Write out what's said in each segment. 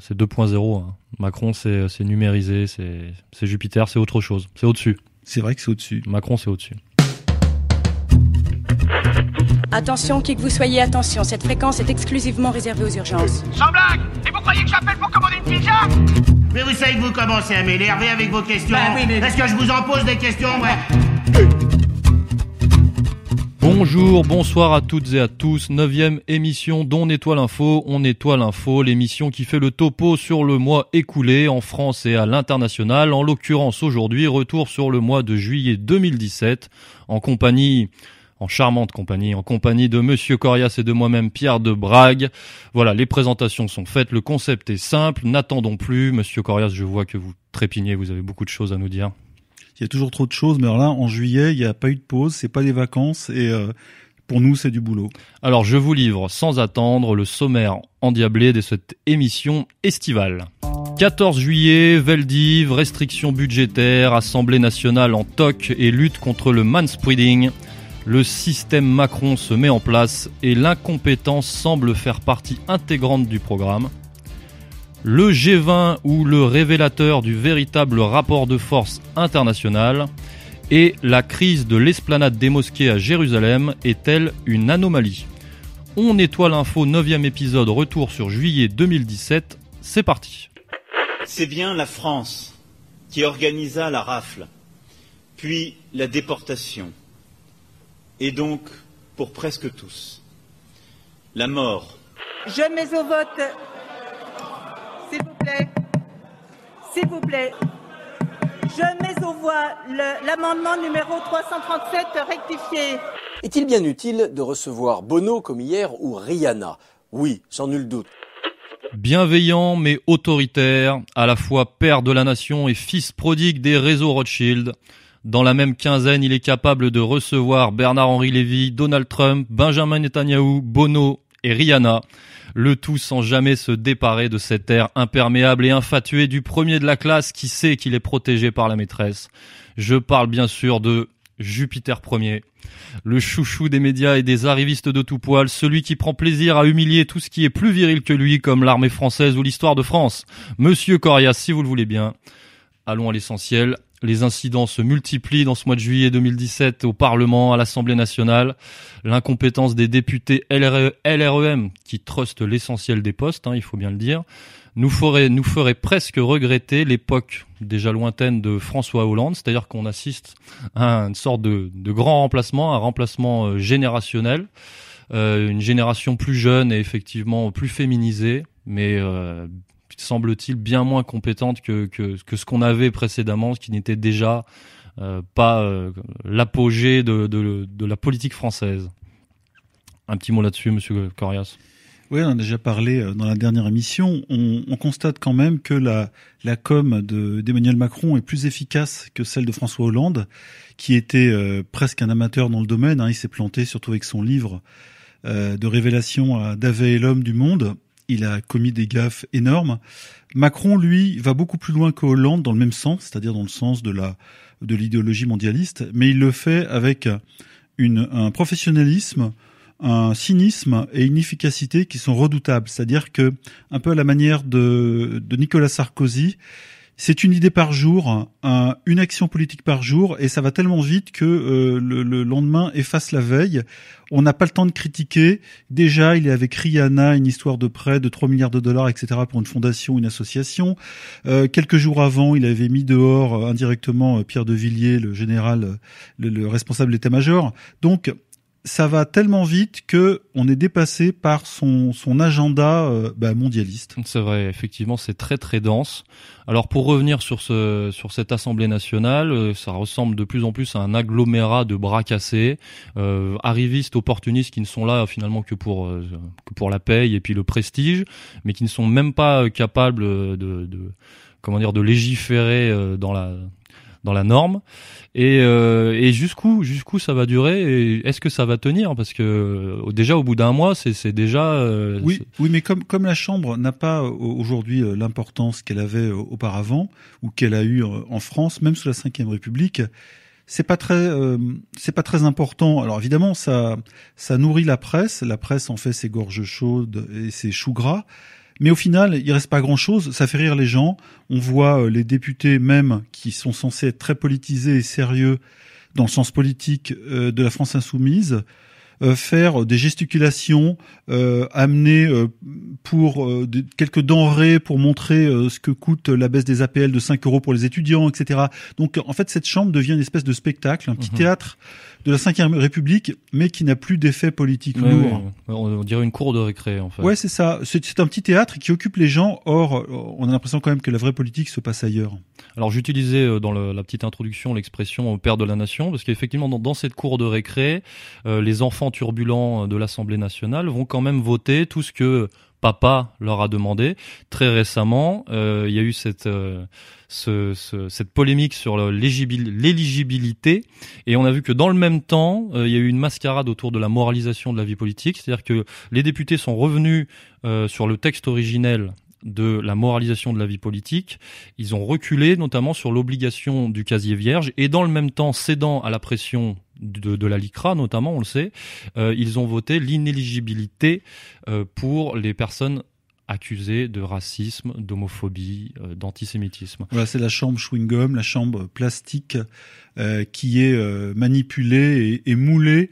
C'est 2.0. Hein. Macron, c'est numérisé, c'est Jupiter, c'est autre chose. C'est au-dessus. C'est vrai que c'est au-dessus. Macron, c'est au-dessus. Attention, qui que vous soyez, attention, cette fréquence est exclusivement réservée aux urgences. Sans blague Et vous croyez que j'appelle pour commander une pizza? Mais vous savez que vous commencez à m'énerver avec vos questions. Bah Est-ce que je vous en pose des questions, ouais Bonjour, bonsoir à toutes et à tous. Neuvième émission d'On nettoie l'info. On nettoie l'info, l'émission qui fait le topo sur le mois écoulé en France et à l'international. En l'occurrence aujourd'hui, retour sur le mois de juillet 2017 en compagnie en charmante compagnie, en compagnie de Monsieur Corias et de moi-même Pierre de Brague. Voilà, les présentations sont faites, le concept est simple, n'attendons plus. Monsieur Corias, je vois que vous trépignez, vous avez beaucoup de choses à nous dire. Il y a toujours trop de choses, mais alors là, en juillet, il n'y a pas eu de pause, c'est pas des vacances et euh, pour nous, c'est du boulot. Alors, je vous livre sans attendre le sommaire endiablé de cette émission estivale. 14 juillet, Veldiv, restrictions budgétaires, Assemblée nationale en toc et lutte contre le manspreading. Le système Macron se met en place et l'incompétence semble faire partie intégrante du programme. Le G20 ou le révélateur du véritable rapport de force international et la crise de l'esplanade des mosquées à Jérusalem est-elle une anomalie? On nettoie l'info 9 épisode retour sur juillet 2017, c'est parti. C'est bien la France qui organisa la rafle, puis la déportation et donc pour presque tous. La mort. Je mets au vote. S'il vous plaît. S'il vous plaît. Je mets au voix l'amendement numéro 337 rectifié. Est-il bien utile de recevoir Bono comme hier ou Rihanna? Oui, sans nul doute. Bienveillant mais autoritaire, à la fois père de la nation et fils prodigue des réseaux Rothschild, dans la même quinzaine, il est capable de recevoir Bernard-Henri Lévy, Donald Trump, Benjamin Netanyahu, Bono et Rihanna. Le tout sans jamais se déparer de cet air imperméable et infatué du premier de la classe qui sait qu'il est protégé par la maîtresse. Je parle bien sûr de Jupiter Ier, le chouchou des médias et des arrivistes de tout poil, celui qui prend plaisir à humilier tout ce qui est plus viril que lui, comme l'armée française ou l'histoire de France. Monsieur Corias, si vous le voulez bien. Allons à l'essentiel. Les incidents se multiplient dans ce mois de juillet 2017 au Parlement, à l'Assemblée nationale. L'incompétence des députés LREM qui trustent l'essentiel des postes, hein, il faut bien le dire, nous ferait, nous ferait presque regretter l'époque déjà lointaine de François Hollande, c'est-à-dire qu'on assiste à une sorte de, grand remplacement, un remplacement euh, générationnel, euh, une génération plus jeune et effectivement plus féminisée, mais euh, semble-t-il, bien moins compétente que, que, ce qu'on avait précédemment, ce qui n'était déjà euh, pas euh, l'apogée de, de, la politique française. Un petit mot là-dessus, Monsieur Corias. Oui, on a déjà parlé euh, dans la dernière émission. On, on constate quand même que la, la com d'Emmanuel Macron est plus efficace que celle de François Hollande, qui était presque un amateur dans le domaine. Hein. Il s'est planté surtout avec son livre de révélation à et l'homme du monde il a commis des gaffes énormes. Macron, lui, va beaucoup plus loin que Hollande dans le même sens, c'est-à-dire dans le sens de la de l'idéologie mondialiste, mais il le fait avec une, un professionnalisme, un cynisme et une efficacité qui sont redoutables. C'est-à-dire que, un peu à la manière de, de Nicolas Sarkozy, c'est une idée par jour, une action politique par jour, et ça va tellement vite que euh, le, lendemain efface la veille. On n'a pas le temps de critiquer. Déjà, il est avec Rihanna, une histoire de prêt de 3 milliards de dollars, etc., pour une fondation, une association. Euh, quelques jours avant, il avait mis dehors euh, indirectement Pierre de Villiers, le général, le, le responsable d'état-major. Donc, ça va tellement vite que on est dépassé par son, son agenda euh, bah, mondialiste. C'est vrai, effectivement, c'est très très dense. Alors pour revenir sur ce sur cette Assemblée nationale, euh, ça ressemble de plus en plus à un agglomérat de bras cassés, euh, arrivistes, opportunistes qui ne sont là finalement que pour euh, que pour la paye et puis le prestige, mais qui ne sont même pas capables de, de comment dire de légiférer dans la dans la norme. Et, euh, et jusqu'où jusqu'où ça va durer est-ce que ça va tenir? Parce que euh, déjà au bout d'un mois c'est c'est déjà euh, oui oui mais comme comme la chambre n'a pas aujourd'hui l'importance qu'elle avait auparavant ou qu'elle a eu en France même sous la Ve République c'est pas très c'est pas très important. Alors évidemment ça ça nourrit la presse. La presse en fait ses gorges chaudes et ses choux gras Mais au final, il reste pas grand-chose. Ça fait rire les gens. On voit les députés même qui sont censés être très politisés et sérieux dans le sens politique de la France insoumise euh, faire des gesticulations, euh, amener euh, pour quelques denrées pour montrer ce que coûte la baisse des APL de 5 euros pour les étudiants, etc. Donc en fait, cette chambre devient une espèce de spectacle, un petit mhm. théâtre de la Ve République, mais qui n'a plus d'effet politique lourd. On dirait une cour de récré, en fait. Ouais, c'est ça. C'est un petit théâtre qui occupe les gens. Or, on a l'impression quand même que la vraie politique se passe ailleurs. Alors, j'utilisais euh, dans le, la petite introduction l'expression père de la nation, parce qu'effectivement, dans, dans, cette cour de récré, euh, les enfants turbulents de l'Assemblée nationale vont quand même voter tout ce que papa leur a demandé. Très récemment, euh, il y a eu cette euh, polémique sur l'éligibilité et on a vu que dans le même temps, euh, il y a eu une mascarade autour de la moralisation de la vie politique, c'est-à-dire que les députés sont revenus sur le texte originel de la moralisation de la vie politique. Ils ont reculé notamment sur l'obligation du casier vierge et dans le même temps cédant à la pression de, la LICRA notamment, on le sait, euh, ils ont voté l'inéligibilité euh, pour les personnes accusées de racisme, d'homophobie, euh, d'antisémitisme. Voilà, c'est la chambre chewing-gum, la chambre plastique euh, qui est euh, manipulée et, et moulée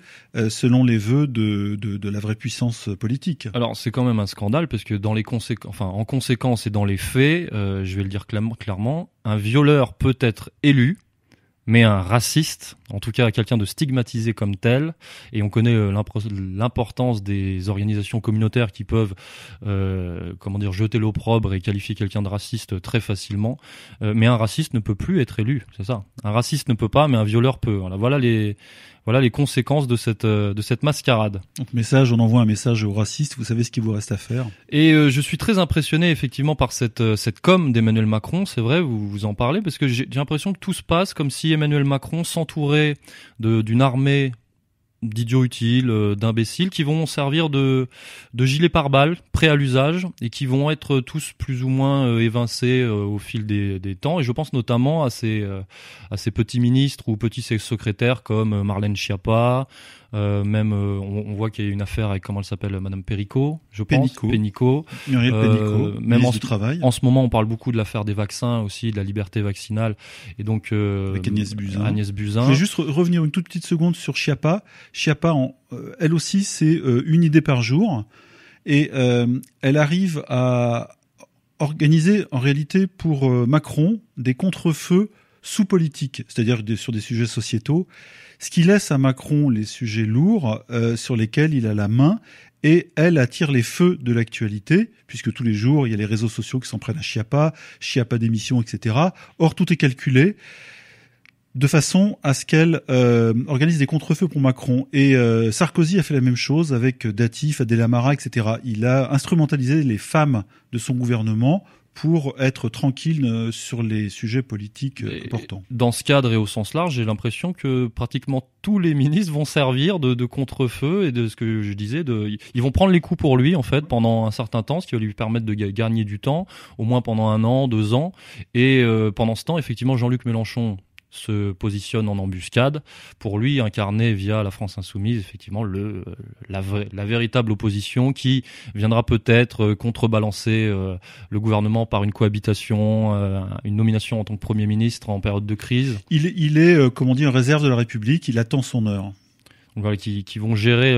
selon les vœux de, de, de, la vraie puissance politique. Alors c'est quand même un scandale parce que dans les conséquences, enfin en conséquence et dans les faits, je vais le dire clairement, un violeur peut être élu mais un raciste, en tout cas quelqu'un de stigmatisé comme tel, et on connaît euh, l'importance des organisations communautaires qui peuvent, euh, comment dire, jeter l'opprobre et qualifier quelqu'un de raciste très facilement. Euh, mais un raciste ne peut plus être élu, c'est ça. Un raciste ne peut pas, mais un violeur peut. Voilà, voilà les voilà les conséquences de cette de cette mascarade. Donc message, on envoie un message aux racistes. Vous savez ce qu'il vous reste à faire. Et euh, je suis très impressionné effectivement par cette cette com d'Emmanuel Macron. C'est vrai, vous vous en parlez parce que j'ai l'impression que tout se passe comme si Emmanuel Macron s'entourait d'une armée d'idiots utiles, euh, d'imbéciles, qui vont servir de, gilets pare-balles prêts à l'usage et qui vont être tous plus ou moins euh, évincés euh, au fil des, des, temps. Et je pense notamment à ces, à ces petits ministres ou petits secrétaires comme Marlène Schiappa, euh, même, euh, on, on, voit qu'il y a une affaire avec comment elle s'appelle, Madame Perico, je pense. Pénicaud. Muriel euh, même en, travail. en ce moment, on parle beaucoup de l'affaire des vaccins aussi, de la liberté vaccinale, et donc euh, avec Agnès Buzyn. Agnès Buzyn. Je vais juste revenir une toute petite seconde sur Chiappa. Chiappa, en, elle aussi, c'est une idée par jour, et elle arrive à organiser en réalité pour Macron des contre-feux sous politique, c'est-à-dire sur des sujets sociétaux ce qui laisse à Macron les sujets lourds euh, sur lesquels il a la main et elle attire les feux de l'actualité, puisque tous les jours, il y a les réseaux sociaux qui s'en prennent à Chiappa, Chiappa d'émission, etc. Or, tout est calculé de façon à ce qu'elle euh, organise des contre-feux pour Macron. Et euh, Sarkozy a fait la même chose avec Datif, Adela Mara, etc. Il a instrumentalisé les femmes de son gouvernement pour être tranquille euh, sur les sujets politiques euh, importants. Dans ce cadre et au sens large, j'ai l'impression que pratiquement tous les ministres vont servir de, de contre-feu et de ce que je disais, de, ils vont prendre les coups pour lui en fait pendant un certain temps, ce qui va lui permettre de gagner du temps, au moins pendant un an, deux ans. Et euh, pendant ce temps, effectivement, Jean-Luc Mélenchon se positionne en embuscade. Pour lui incarner via la France insoumise effectivement le la, la véritable opposition qui viendra peut-être euh, contrebalancer euh, le gouvernement par une cohabitation euh, une nomination en tant que premier ministre en période de crise. Il est, il est comme on dit en réserve de la République. Il attend son heure. Donc, voilà, qui, qui vont gérer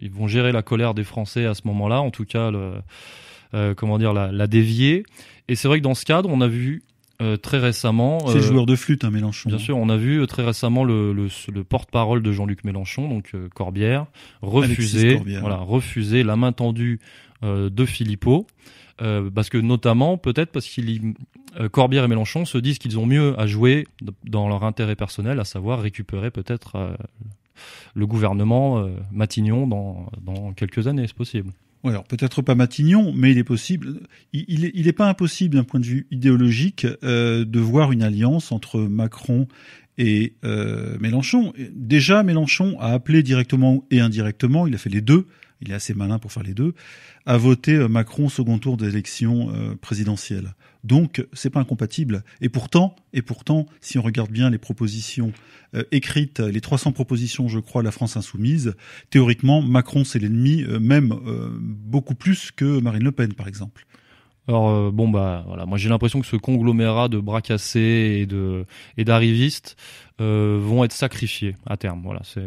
ils vont gérer la colère des Français à ce moment-là. En tout cas le, comment dire la, la dévier. Et c'est vrai que dans ce cadre on a vu euh, très récemment. C'est euh, joueur de flûte, hein, Mélenchon. Bien sûr, on a vu euh, très récemment le, le, le porte-parole de Jean-Luc Mélenchon, donc euh, Corbière, refuser, voilà, refuser la main tendue de Philippot. parce que notamment, peut-être parce qu'il Corbière et Mélenchon se disent qu'ils ont mieux à jouer dans leur intérêt personnel, à savoir récupérer peut-être le gouvernement Matignon dans, dans quelques années, c'est possible. Alors peut-être pas Matignon, mais il est possible. Il est pas impossible d'un point de vue idéologique euh, de voir une alliance entre Macron et euh, Mélenchon. Déjà, Mélenchon a appelé directement et indirectement, il a fait les deux, il est assez malin pour faire les deux, à voter euh, Macron au second tour d'élection euh, présidentielle. Donc, c'est pas incompatible. Et pourtant, et pourtant, si on regarde bien les propositions euh, écrites, les 300 propositions, je crois, de la France insoumise, théoriquement, Macron c'est l'ennemi, même beaucoup plus que Marine Le Pen, par exemple. Alors bon bah voilà, moi j'ai l'impression que ce conglomérat de bras cassés et de et d'arrivistes vont être sacrifiés à terme. Voilà, c'est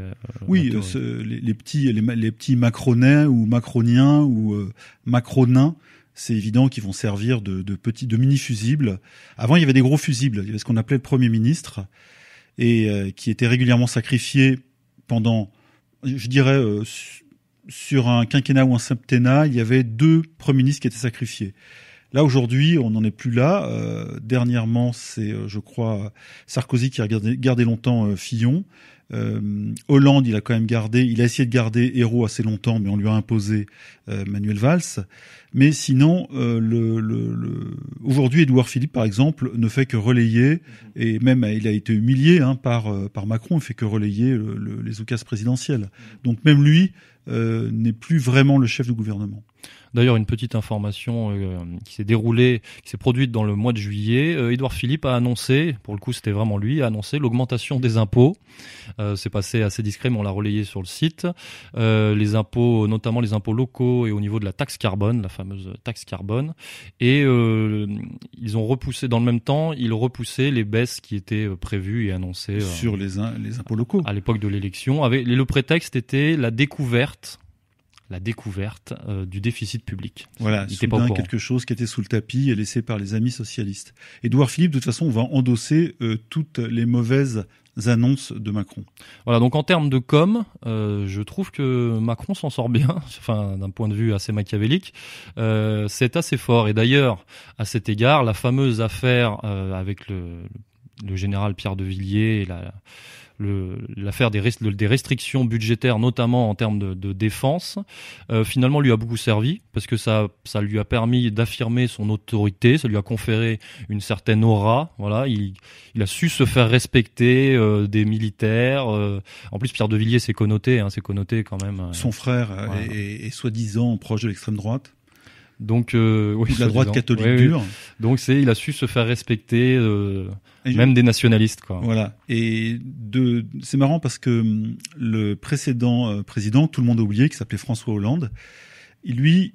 oui, les, les, petits les, les, petits macronais ou macroniens ou macronins c'est évident qu'ils vont servir de, de petits, de mini fusibles. Avant, il y avait des gros fusibles. Il y avait ce qu'on appelait le premier ministre et euh, qui était régulièrement sacrifié pendant, je dirais, euh, sur un quinquennat ou un septennat, il y avait deux premiers ministres qui étaient sacrifiés. Là aujourd'hui, on n'en est plus là. Euh, dernièrement, c'est, je crois, Sarkozy qui a gardé, longtemps Fillon. Euh, Hollande, il a quand même gardé, il a essayé de garder Hérault assez longtemps, mais on lui a imposé euh, Manuel Valls. Mais sinon, euh, aujourd'hui, Édouard Philippe, par exemple, ne fait que relayer, et même il a été humilié hein, par, par Macron, il fait que relayer les occasions présidentielles. Donc même lui n'est plus vraiment le chef du gouvernement. D'ailleurs, une petite information euh, qui s'est déroulée, qui s'est produite dans le mois de juillet. Euh, Édouard Philippe a annoncé, pour le coup c'était vraiment lui, a annoncé l'augmentation des impôts. Euh, c'est passé assez discret, mais on l'a relayé sur le site. Euh, les impôts, notamment les impôts locaux et au niveau de la taxe carbone, la fameuse taxe carbone. Et ils ont repoussé, dans le même temps, ils repoussaient les baisses qui étaient prévues et annoncées. sur les, les impôts locaux. À l'époque de l'élection. Le prétexte était la découverte la découverte euh, du déficit public. Voilà, c'est pas quelque chose qui était sous le tapis et laissé par les amis socialistes. Édouard Philippe, de toute façon, va endosser euh, toutes les mauvaises annonces de Macron. Voilà, donc en termes de com, euh, je trouve que Macron s'en sort bien, enfin d'un point de vue assez machiavélique. c'est assez fort. Et d'ailleurs, à cet égard, la fameuse affaire avec le, le, général Pierre de Villiers et la l'affaire des, des, restrictions budgétaires, notamment en termes de, de défense, euh, finalement lui a beaucoup servi parce que ça, ça lui a permis d'affirmer son autorité, ça lui a conféré une certaine aura. Voilà, il, il a su se faire respecter euh, des militaires. Euh. en plus, Pierre de Villiers s'est connoté, hein, c'est connoté quand même. Son frère est, est soi-disant proche de l'extrême droite. Donc euh, oui, la droite catholique dure. Donc c'est, il a su se faire respecter, euh, même des nationalistes, quoi. Voilà. Et de, c'est marrant parce que hum, le précédent euh, président, tout le monde a oublié, qui s'appelait François Hollande, lui,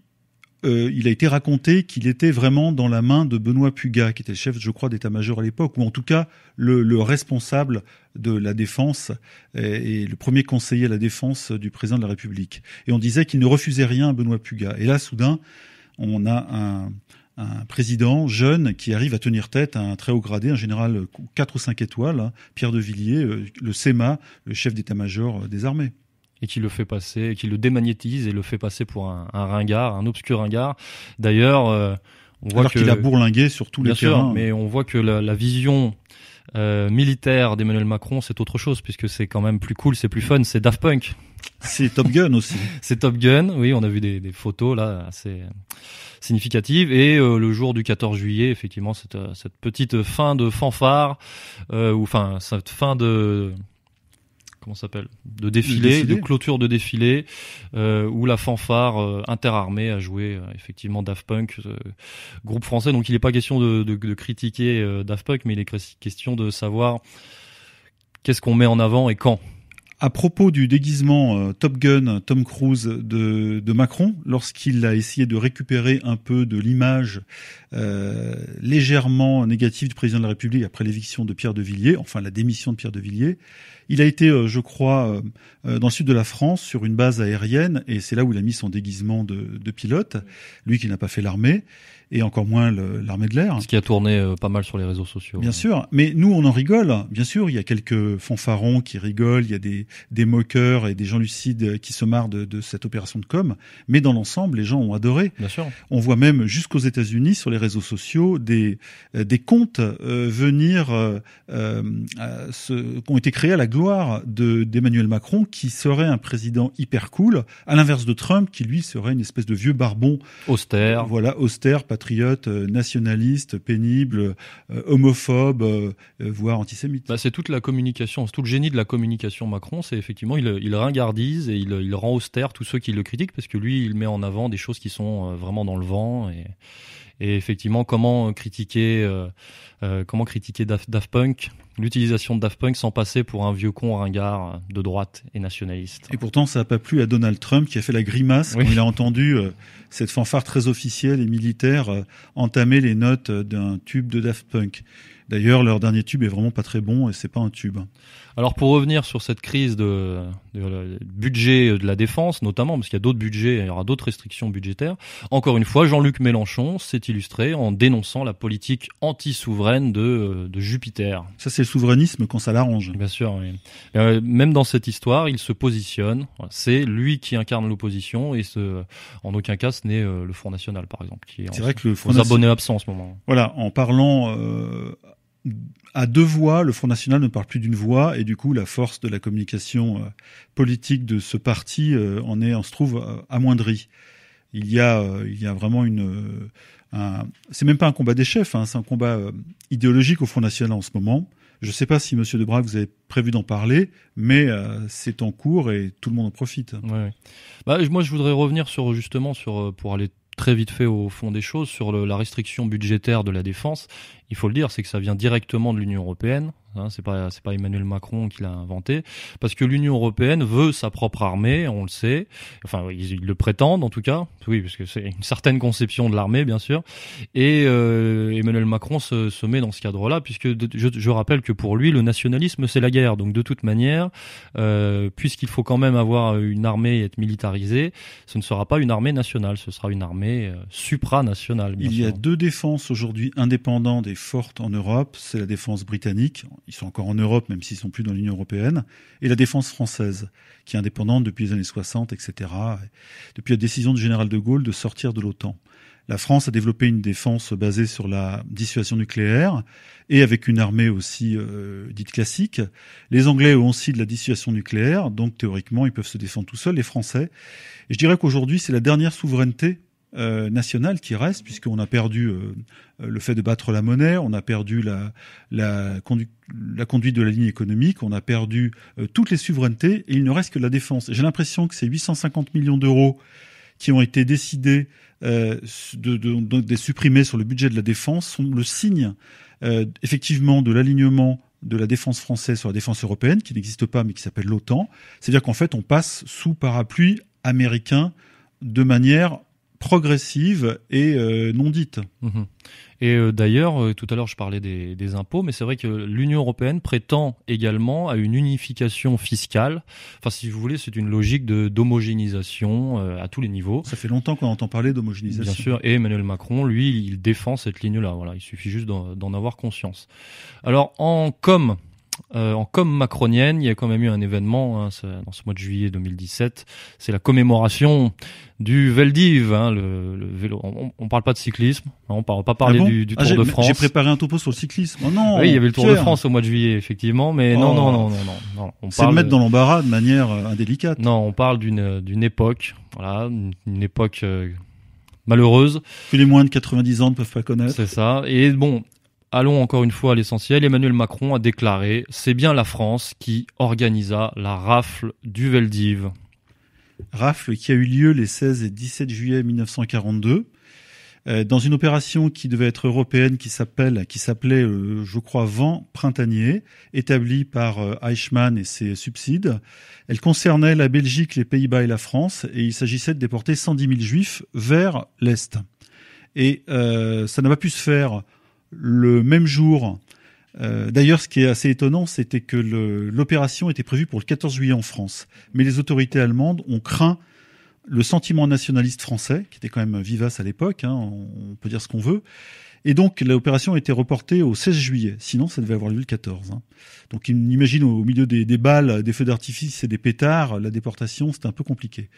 euh, il a été raconté qu'il était vraiment dans la main de Benoît Pugat, qui était le chef, je crois, d'état-major à l'époque, ou en tout cas le, le, responsable de la défense et, et, le premier conseiller à la défense du président de la République. Et on disait qu'il ne refusait rien à Benoît Pugat. Et là, soudain, on a un, un, président jeune qui arrive à tenir tête à un très haut gradé, un général 4 ou 5 étoiles, hein, Pierre de Villiers, euh, le SEMA, le chef d'état-major euh, des armées. Et qui le fait passer, qui le démagnétise et le fait passer pour un, un ringard, un obscur ringard. D'ailleurs, euh, on voit qu'il a bourlingué sur tous les terrains. mais on voit que la, la vision euh, militaire d'Emmanuel Macron, c'est autre chose puisque c'est quand même plus cool, c'est plus fun, c'est Daft Punk. C'est Top Gun aussi. c'est Top Gun, oui, on a vu des, des photos là assez significatives et euh, le jour du 14 juillet, effectivement, cette, euh, cette petite fin de fanfare euh, ou enfin cette fin de comment s'appelle? De défilé, de clôture de défilé euh, où la fanfare euh, interarmée a joué euh, effectivement Daft Punk groupe français. Donc il n'est pas question de, de, de critiquer Daft Punk mais il est question de savoir qu'est-ce qu'on met en avant et quand. À propos du déguisement Top Gun Tom Cruise de, de Macron, lorsqu'il a essayé de récupérer un peu de l'image euh, légèrement négative du président de la République après l'éviction de Pierre de Villiers, enfin la démission de Pierre de Villiers, il a été, euh, je crois, euh, euh, dans le sud de la France, sur une base aérienne, et c'est là où il a mis son déguisement de, de pilote, lui qui n'a pas fait l'armée et encore moins l'armée de l'air. Ce qui a tourné pas mal sur les réseaux sociaux. Bien sûr, mais nous on en rigole. Bien sûr, il y a quelques fanfarons qui rigolent, il y a des, des moqueurs et des gens lucides qui se marrent de, de cette opération de com. Mais dans l'ensemble, les gens ont adoré. Bien sûr. On voit même jusqu'aux États-Unis sur les réseaux sociaux des des comptes venir euh, ce, qui ont été créés à la gloire d'Emmanuel Macron, qui serait un président hyper cool, à l'inverse de Trump, qui lui serait une espèce de vieux barbon austère, voilà, austère, patriote, euh, nationaliste, pénible, euh, homophobe, euh, voire antisémite. Bah, c'est toute la communication, tout le génie de la communication Macron, c'est effectivement il, ringardise et il, rend austère tous ceux qui le critiquent parce que lui il met en avant des choses qui sont vraiment dans le vent et effectivement, comment critiquer, comment critiquer Daft, Punk, l'utilisation de Daft Punk sans passer pour un vieux con ringard de droite et nationaliste. Et pourtant, ça n'a pas plu à Donald Trump qui a fait la grimace quand il a entendu euh, cette fanfare très officielle et militaire entamer les notes d'un tube de Daft Punk. D'ailleurs, leur dernier tube est vraiment pas très bon et c'est pas un tube. Alors pour revenir sur cette crise de, de, budget de la défense, notamment parce qu'il y a d'autres budgets, il y aura d'autres restrictions budgétaires. Encore une fois, Jean-Luc Mélenchon s'est illustré en dénonçant la politique anti-souveraine de, de Jupiter. Ça, c'est souverainisme quand ça l'arrange. Bien sûr. Oui. Euh, même dans cette histoire, il se positionne. C'est lui qui incarne l'opposition et ce, en aucun cas, ce n'est euh, le Front National, par exemple, qui est, vrai que le Front abonnés absents en ce moment. Voilà, en parlant. Euh à deux voix, le Front National ne parle plus d'une voix, et du coup, la force de la communication politique de ce parti en est, on se trouve amoindrie. Il y a, il y a vraiment une, c'est même pas un combat des chefs, hein, c'est un combat idéologique au Front National en ce moment. Je ne sais pas si Monsieur Debrac vous avez prévu d'en parler, mais c'est en cours et tout le monde en profite. Bah, moi, je voudrais revenir sur justement sur pour aller très vite fait au fond des choses sur la restriction budgétaire de la défense. Il faut le dire, c'est que ça vient directement de l'Union européenne. Hein, c'est pas c'est pas Emmanuel Macron qui l'a inventé parce que l'Union européenne veut sa propre armée, on le sait. Enfin, ils, le prétendent en tout cas. Oui, parce que c'est une certaine conception de l'armée, bien sûr. Et euh, Emmanuel Macron se, se, met dans ce cadre-là, puisque je, je, rappelle que pour lui, le nationalisme c'est la guerre. Donc de toute manière, euh, puisqu'il faut quand même avoir une armée et être militarisé, ce ne sera pas une armée nationale, ce sera une armée euh, supranationale. Il y a deux défenses aujourd'hui indépendantes et fortes en Europe. C'est la défense britannique ils sont encore en Europe, même s'ils sont plus dans l'Union européenne, et la défense française, qui est indépendante depuis les années 60, etc., depuis la décision du général de Gaulle de sortir de l'OTAN. La France a développé une défense basée sur la dissuasion nucléaire et avec une armée aussi euh, dite classique. Les Anglais ont aussi de la dissuasion nucléaire, donc théoriquement ils peuvent se défendre tout seuls, les Français. Je dirais qu'aujourd'hui c'est la dernière souveraineté euh, nationale qui reste, puisqu'on a perdu euh, le fait de battre la monnaie, on a perdu la, la, la conduite de la ligne économique, on a perdu euh, toutes les souverainetés, et il ne reste que la défense. J'ai l'impression que ces 850 millions d'euros qui ont été décidés de, de, de, de, supprimer sur le budget de la défense sont le signe effectivement de l'alignement de la défense française sur la défense européenne, qui n'existe pas mais qui s'appelle l'OTAN. C'est-à-dire qu'en fait, on passe sous parapluie américain de manière progressive et euh, non dite. Mhm. Et euh, d'ailleurs, euh, tout à l'heure, je parlais des, des impôts, mais c'est vrai que l'Union européenne prétend également à une unification fiscale. Enfin, si vous voulez, c'est une logique de d'homogénéisation à tous les niveaux. Ça fait longtemps qu'on entend parler d'homogénéisation. Bien sûr, et Emmanuel Macron, lui, il défend cette ligne-là. Voilà, il suffit juste d'en avoir conscience. Alors, en com, euh, en com macronienne, il y a quand même eu un événement hein, dans ce mois de juillet 2017. C'est la commémoration du Veldiv, hein, le, le, vélo. On, on, parle pas de cyclisme, hein, on parle pas parler ah du, du ah, Tour de France. J'ai préparé un topo sur le cyclisme. Oh non. Oui, il y avait le Tour de France au mois de juillet, effectivement, mais non, non, non, non, non, non. On parle mettre dans l'embarras de manière euh, indélicate. Non, on parle d'une d'une époque, voilà, une, époque. Euh, malheureuse. Que les moins de 90 ans ne peuvent pas connaître. C'est ça. Et bon, Allons encore une fois à l'essentiel. Emmanuel Macron a déclaré c'est bien la France qui organisa la rafle du Veldiv. Rafle qui a eu lieu les 16 et 17 juillet 1942 euh, dans une opération qui devait être européenne qui s'appelle s'appelait euh, je crois vent printanier établie par euh, Eichmann et ses subsides. Elle concernait la Belgique, les Pays-Bas et la France et il s'agissait de déporter 110 000 juifs vers l'est. Et ça n'a pas pu se faire le même jour. Euh, d'ailleurs, ce qui est assez étonnant, c'était que l'opération était prévue pour le 14 juillet en France. Mais les autorités allemandes ont craint le sentiment nationaliste français, qui était quand même vivace à l'époque, hein, on peut dire ce qu'on veut. Et donc l'opération a été reportée au 16 juillet, sinon ça devait avoir lieu le 14. Hein. Donc imagine au milieu des, balles, des feux d'artifice et des pétards, la déportation, c'était un peu compliqué.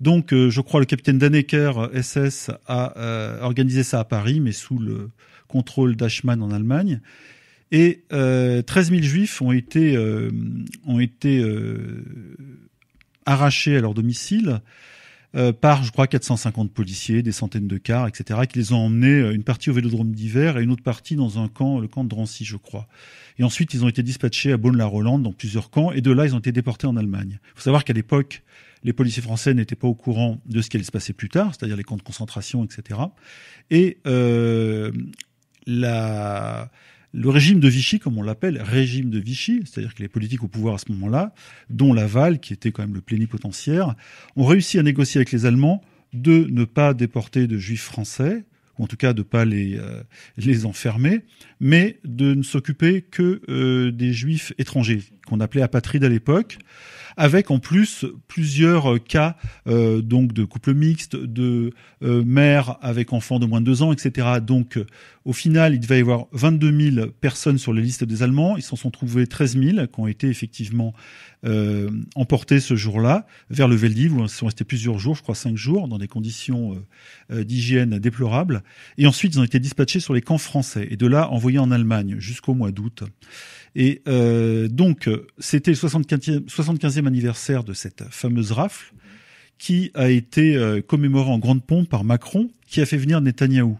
Donc euh, je crois le capitaine Dannecker, SS, a euh, organisé ça à Paris, mais sous le contrôle d'Ashman en Allemagne. Et euh, 13 000 juifs ont été, euh, ont été euh, arrachés à leur domicile euh, par, je crois, 450 policiers, des centaines de cars, etc., qui les ont emmenés une partie au Vélodrome d'hiver et une autre partie dans un camp, le camp de Drancy, je crois. Et ensuite, ils ont été dispatchés à Beaune-la-Rolande dans plusieurs camps, et de là, ils ont été déportés en Allemagne. Il faut savoir qu'à l'époque, les policiers français n'étaient pas au courant de ce qui allait se passer plus tard, c'est-à-dire les camps de concentration, etc. Et la, le régime de Vichy, comme on l'appelle, régime de Vichy, c'est-à-dire que les politiques au pouvoir à ce moment-là, dont Laval, qui était quand même le plénipotentiaire, ont réussi à négocier avec les Allemands de ne pas déporter de juifs français, ou en tout cas de pas les euh, les enfermer, mais de ne s'occuper que euh, des juifs étrangers qu'on appelait apatrides à l'époque, avec en plus plusieurs cas euh, donc de couples mixtes, de euh, mères avec enfants de moins de deux ans, etc. Donc au final, il devait y avoir 22 000 personnes sur les listes des Allemands. Ils s'en sont trouvés 13 000 qui ont été effectivement euh, emportés ce jour-là vers le Veldiv, où ils sont restés plusieurs jours, je crois cinq jours, dans des conditions euh, d'hygiène déplorables. Et ensuite, ils ont été dispatchés sur les camps français et de là envoyés en Allemagne jusqu'au mois d'août. Et euh, donc, c'était le 75e, 75e anniversaire de cette fameuse rafle qui a été euh, commémorée en grande pompe par Macron, qui a fait venir Netanyahou.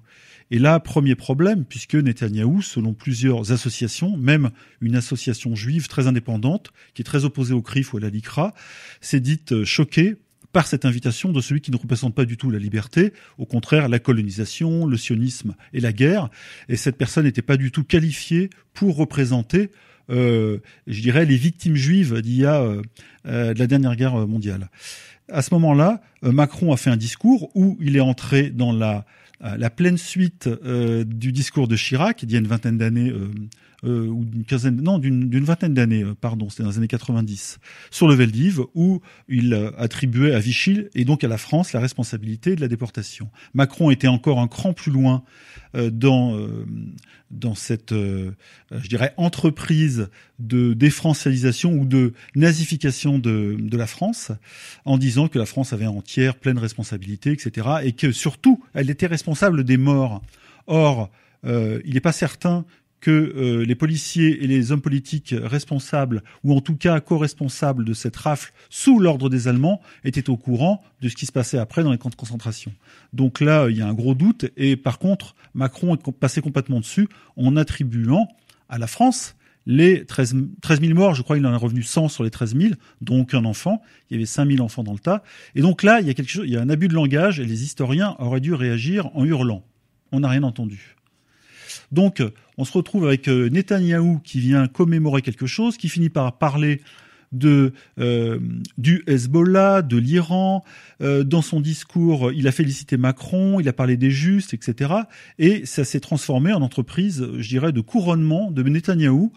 Et là, premier problème, puisque Netanyahou, selon plusieurs associations, même une association juive très indépendante, qui est très opposée au CRIF ou à la LICRA, s'est dite euh, choquée par cette invitation de celui qui ne représente pas du tout la liberté, au contraire la colonisation, le sionisme et la guerre. Et cette personne n'était pas du tout qualifiée pour représenter euh, je dirais, les victimes juives d'il euh, euh, de la dernière guerre mondiale. À ce moment-là, Macron a fait un discours où il est entré dans la, la pleine suite du discours de Chirac, d'il y a une vingtaine d'années euh, ou d'une quinzaine, non, d'une vingtaine d'années, euh, pardon, c'était dans les années 90, sur le Veldiv, où il euh, attribuait à Vichy et donc à la France la responsabilité de la déportation. Macron était encore un cran plus loin dans dans cette, je dirais, entreprise de défrancialisation ou de nazification de, de la France, en disant que la France avait entière pleine responsabilité, etc., et que surtout, elle était responsable des morts. Or, il n'est pas certain que euh, les policiers et les hommes politiques responsables, ou en tout cas co-responsables de cette rafle sous l'ordre des Allemands, étaient au courant de ce qui se passait après dans les camps de concentration. Donc là, il y a un gros doute, et par contre, Macron est passé complètement dessus en attribuant à la France les 13, 000 morts, je crois qu'il en a revenu 100 sur les 13 000, donc un enfant. Il y avait 5 000 enfants dans le tas. Et donc là, il y a quelque chose, il y a un abus de langage et les historiens auraient dû réagir en hurlant. On n'a rien entendu. Donc, on se retrouve avec euh, Netanyahou qui vient commémorer quelque chose, qui finit par parler de euh, du Hezbollah, de l'Iran. Euh, dans son discours, il a félicité Macron, il a parlé des justes, etc. Et ça s'est transformé en entreprise, je dirais, de couronnement de Netanyahou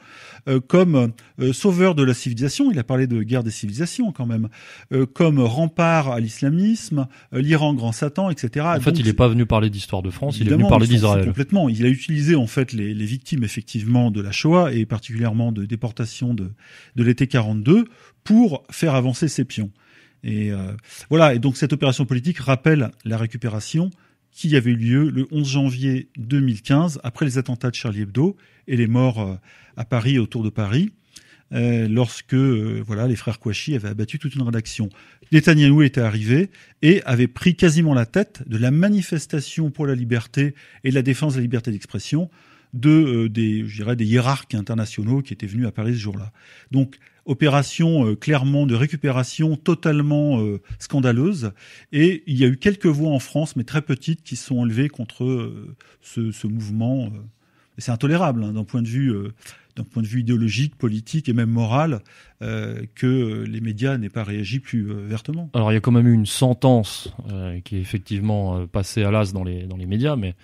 euh, comme sauveur de la civilisation. Il a parlé de guerre des civilisations quand même, comme rempart à l'islamisme, l'Iran grand Satan, etc. En fait, il n'est pas venu parler d'histoire de France, il est venu parler d'Israël. Complètement. Il a utilisé en fait les, les, victimes effectivement de la Shoah et particulièrement de déportation de, de l'été 42 pour faire avancer ses pions. Et euh, voilà. Et donc cette opération politique rappelle la récupération qui avait eu lieu le 11 janvier 2015 après les attentats de Charlie Hebdo et les morts euh, à Paris autour de Paris. Euh, lorsque voilà les frères Kouachi avaient abattu toute une rédaction. Netanyahu était arrivé et avait pris quasiment la tête de la manifestation pour la liberté et la défense de la liberté d'expression de des je dirais des hiérarques internationaux qui étaient venus à Paris ce jour-là. Donc opération euh, clairement de récupération totalement euh, scandaleuse. Et il y a eu quelques voix en France, mais très petites, qui sont élevées contre euh, ce, ce, mouvement. c'est intolérable hein, d'un point de vue d'un point de vue idéologique, politique et même moral, euh, que les médias n'aient pas réagi plus vertement. Alors il y a quand même eu une sentence euh, qui est effectivement passée à l'as dans les, dans les médias, mais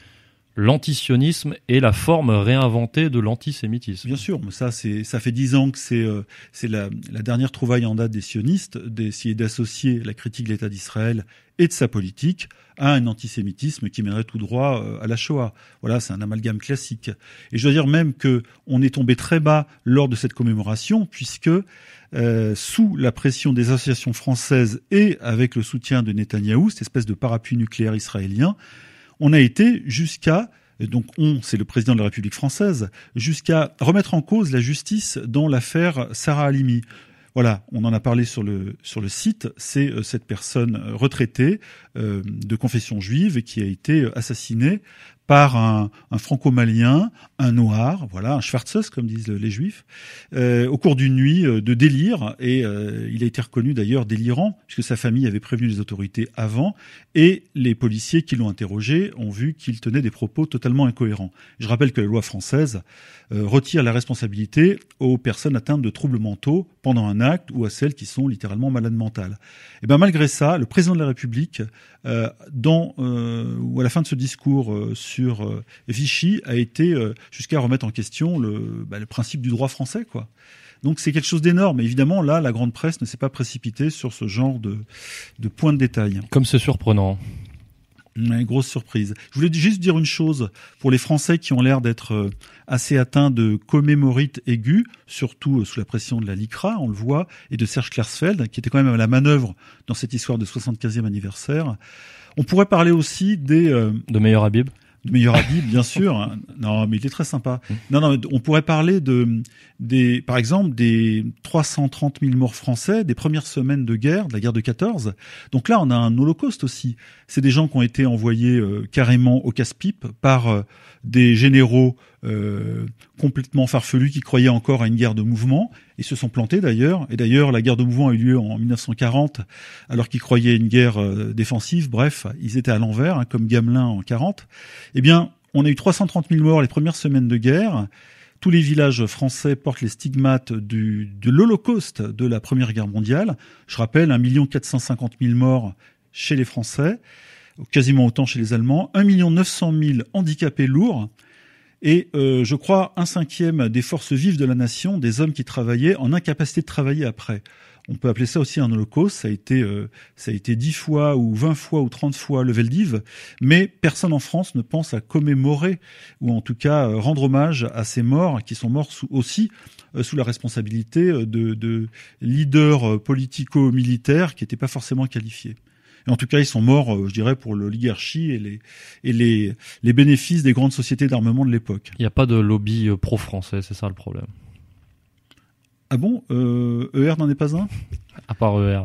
l'antisionisme est la forme réinventée de l'antisémitisme. Bien sûr, mais ça c'est ça fait dix ans que c'est euh, c'est la, la, dernière trouvaille en date des sionistes d'essayer d'associer la critique de l'État d'Israël et de sa politique à un antisémitisme qui mènerait tout droit euh, à la Shoah. Voilà, c'est un amalgame classique. Et je dois dire même que on est tombé très bas lors de cette commémoration puisque euh, sous la pression des associations françaises et avec le soutien de Netanyahou, cette espèce de parapluie nucléaire israélien, on a été jusqu'à donc on, c'est le président de la République française, jusqu'à remettre en cause la justice dans l'affaire Sarah Halimi. Voilà, on en a parlé sur le sur le site. C'est euh, cette personne retraitée euh, de confession juive qui a été assassinée par un, un franco-malien, un noir, voilà, un Schwarzes comme disent les juifs, euh, au cours d'une nuit euh, de délire. Et euh, il a été reconnu d'ailleurs délirant, puisque sa famille avait prévenu les autorités avant, et les policiers qui l'ont interrogé ont vu qu'il tenait des propos totalement incohérents. Je rappelle que la loi française retire la responsabilité aux personnes atteintes de troubles mentaux pendant un acte ou à celles qui sont littéralement malades mentales. Et ben malgré ça, le président de la République, dans ou à la fin de ce discours sur Vichy, a été jusqu'à remettre en question le, bah, le principe du droit français, quoi. Donc c'est quelque chose d'énorme. Évidemment, là, la grande presse ne s'est pas précipitée sur ce genre de, de points de détail. Comme c'est surprenant. Une grosse surprise. Je voulais juste dire une chose pour les Français qui ont l'air d'être euh, assez atteints de commémorite aiguë, surtout euh, sous la pression de la LICRA, on le voit, et de Serge Klarsfeld, qui était quand même à la manœuvre dans cette histoire de 75e anniversaire. On pourrait parler aussi des... Euh, de Meilleur Habib de meilleur habit, bien sûr. Non, mais il est très sympa. Mmh. Non, non, on pourrait parler de, des, par exemple, des 330 000 morts français des premières semaines de guerre, de la guerre de 14. Donc là, on a un holocauste aussi. C'est des gens qui ont été envoyés euh, carrément au casse-pipe par euh, des généraux euh, complètement farfelus qui croyaient encore à une guerre de mouvement et se sont plantés d'ailleurs. Et d'ailleurs, la guerre de mouvement a eu lieu en 1940 alors qu'ils croyaient à une guerre défensive. Bref, ils étaient à l'envers, hein, comme Gamelin en 40. Eh bien, on a eu 330 000 morts les premières semaines de guerre. Tous les villages français portent les stigmates de l'Holocauste de la Première Guerre mondiale. Je rappelle, 1 450 000 morts chez les Français, quasiment autant chez les Allemands, 1 900 000 handicapés lourds, et euh, je crois un cinquième des forces vives de la nation, des hommes qui travaillaient en incapacité de travailler après. On peut appeler ça aussi un holocauste. Ça a été, euh, ça a été dix fois ou vingt fois ou trente fois le Veldiv, mais personne en France ne pense à commémorer ou en tout cas euh, rendre hommage à ces morts qui sont morts sous, aussi euh, sous la responsabilité de, de leaders politico-militaires qui n'étaient pas forcément qualifiés. En tout cas, ils sont morts, je dirais, pour l'oligarchie et les et les les bénéfices des grandes sociétés d'armement de l'époque. Il n'y a pas de lobby pro-français, c'est ça le problème? Ah bon euh, ER n'en est pas un? À part ER.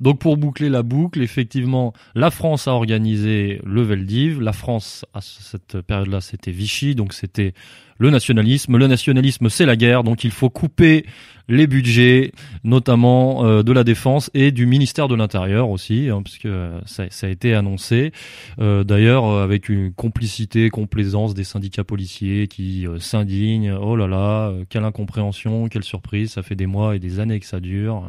Donc pour boucler la boucle, effectivement, la France a organisé le Veldiv. La France, à cette période-là, c'était Vichy, donc c'était le nationalisme. Le nationalisme, c'est la guerre, donc il faut couper les budgets, notamment euh, de la défense et du ministère de l'Intérieur aussi, hein, puisque ça, ça, a été annoncé. Euh, D'ailleurs, euh, avec une complicité, complaisance des syndicats policiers qui euh, s'indignent. Oh là là, quelle incompréhension, quelle surprise, ça fait des mois et des années que ça dure.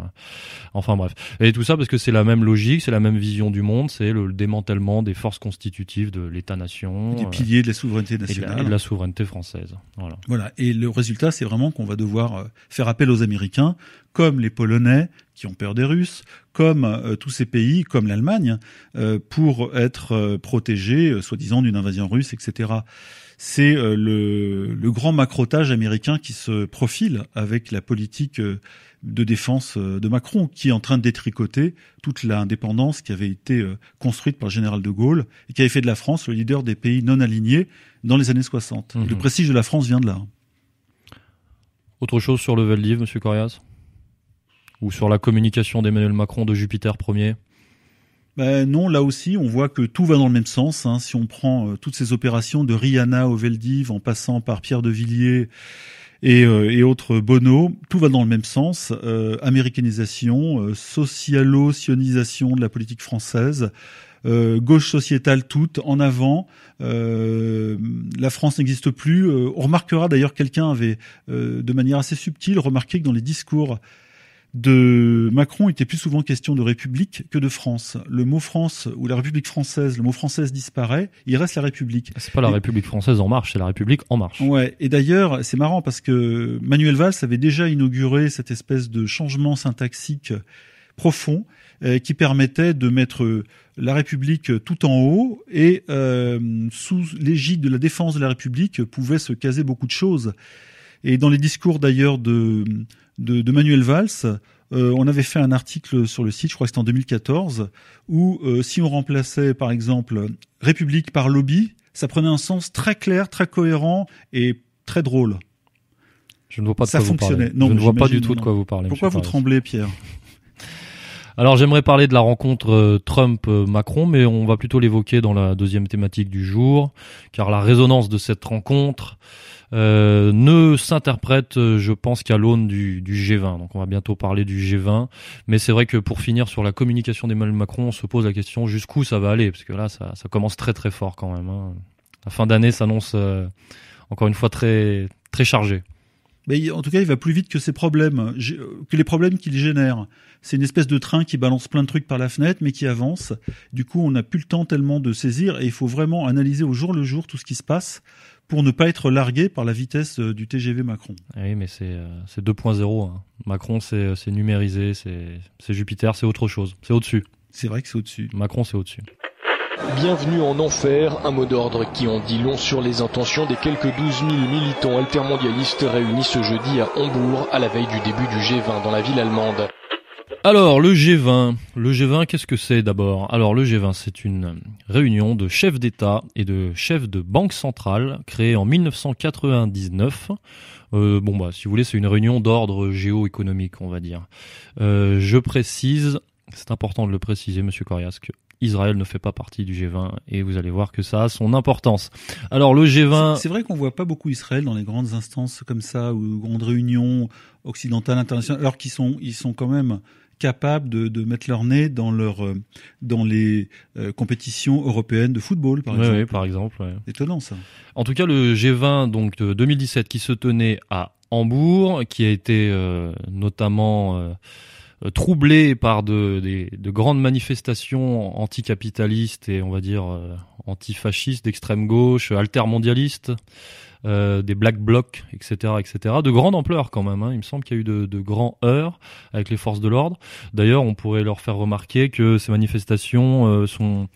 Enfin bref. Et tout ça parce que c'est la même logique, c'est la même vision du monde, c'est le, démantèlement des forces constitutives de l'État-nation. Des piliers de la souveraineté nationale. Et de la, souveraineté française. Voilà. Voilà. Et le résultat, c'est vraiment qu'on va devoir faire appel aux Américains, comme les Polonais qui ont peur des Russes, comme euh, tous ces pays, comme l'Allemagne, euh, pour être euh, protégés, soi-disant, d'une invasion russe, etc. C'est le, le, grand macrotage américain qui se profile avec la politique de défense de Macron, qui est en train de détricoter toute l'indépendance qui avait été construite par le général de Gaulle et qui avait fait de la France le leader des pays non alignés dans les années 60. Le mhm. prestige de la France vient de là. Autre chose sur le Veldiv, Monsieur Corias? Ou sur la communication d'Emmanuel Macron de Jupiter 1er ben non, là aussi, on voit que tout va dans le même sens. Hein. Si on prend euh, toutes ces opérations de Rihanna au Veldiv, en passant par Pierre de Villiers et, euh, et autres Bono, tout va dans le même sens. Euh, américanisation, euh, socialo-sionisation de la politique française, euh, gauche sociétale toute en avant. Euh, la France n'existe plus. Euh, on remarquera d'ailleurs quelqu'un avait de manière assez subtile remarqué que dans les discours de Macron, il était plus souvent question de République que de France. Le mot France ou la République française, le mot française disparaît, il reste la République. C'est pas la République française en marche, c'est la République en marche. Ouais. Et d'ailleurs, c'est marrant parce que Manuel Valls avait déjà inauguré cette espèce de changement syntaxique profond euh, qui permettait de mettre la République tout en haut et euh, sous l'égide de la défense de la République pouvait se caser beaucoup de choses. Et dans les discours d'ailleurs de, de, Manuel Valls, euh, on avait fait un article sur le site, je crois que c'était en 2014, où si on remplaçait par exemple République par lobby, ça prenait un sens très clair, très cohérent et très drôle. Je ne vois pas de ça quoi fonctionnait. vous parlez. Non, je ne vois pas du tout de quoi vous parlez. Pourquoi vous tremblez, Pierre? Alors j'aimerais parler de la rencontre euh, Trump-Macron, mais on va plutôt l'évoquer dans la deuxième thématique du jour, car la résonance de cette rencontre euh, ne s'interprète, euh, je pense, qu'à l'aune du, du, G20. Donc on va bientôt parler du G20, mais c'est vrai que pour finir sur la communication d'Emmanuel Macron, on se pose la question jusqu'où ça va aller, parce que là, ça, ça commence très très fort quand même. Hein. La fin d'année s'annonce euh, encore une fois très très chargée. Mais en tout cas, il va plus vite que ses problèmes, que les problèmes qu'il génère. C'est une espèce de train qui balance plein de trucs par la fenêtre, mais qui avance. Du coup, on n'a plus le temps tellement de saisir, et il faut vraiment analyser au jour le jour tout ce qui se passe pour ne pas être largué par la vitesse euh, du TGV Macron. Ah oui, mais c'est euh, 2.0. Hein. Macron, c'est numérisé, c'est Jupiter, c'est autre chose. C'est au-dessus. C'est vrai que c'est au-dessus. Macron, c'est au-dessus. Bienvenue en enfer, un mot d'ordre qui en dit long sur les intentions des quelques 12 000 militants altermondialistes réunis ce jeudi à Hambourg à la veille du début du G20 dans la ville allemande. Alors le G20, le G20 qu'est-ce que c'est d'abord? Alors le G20 c'est une réunion de chefs d'État et de chefs de banque centrale créée en 1999. Euh, bon bah si vous voulez c'est une réunion d'ordre géoéconomique on va dire. Euh, je précise, c'est important de le préciser Monsieur Corias Israël ne fait pas partie du G20 et vous allez voir que ça a son importance. Alors le G20, c'est vrai qu'on voit pas beaucoup Israël dans les grandes instances comme ça ou grandes réunions occidentales internationales, alors qu'ils sont ils sont quand même capables de, de, mettre leur nez dans leur euh, dans les euh, compétitions européennes de football par exemple. Oui, par exemple. Ouais. Étonnant ça. En tout cas, le G20 donc de 2017 qui se tenait à Hambourg, qui a été euh, notamment euh, troublé par de, de, de, grandes manifestations anticapitalistes et on va dire antifascistes d'extrême gauche, altermondialistes. Euh, des black blocs, etc., etc., de grande ampleur quand même. Hein. Il me semble qu'il y a eu de, grands heurts avec les forces de l'ordre. D'ailleurs, on pourrait leur faire remarquer que ces manifestations euh, sont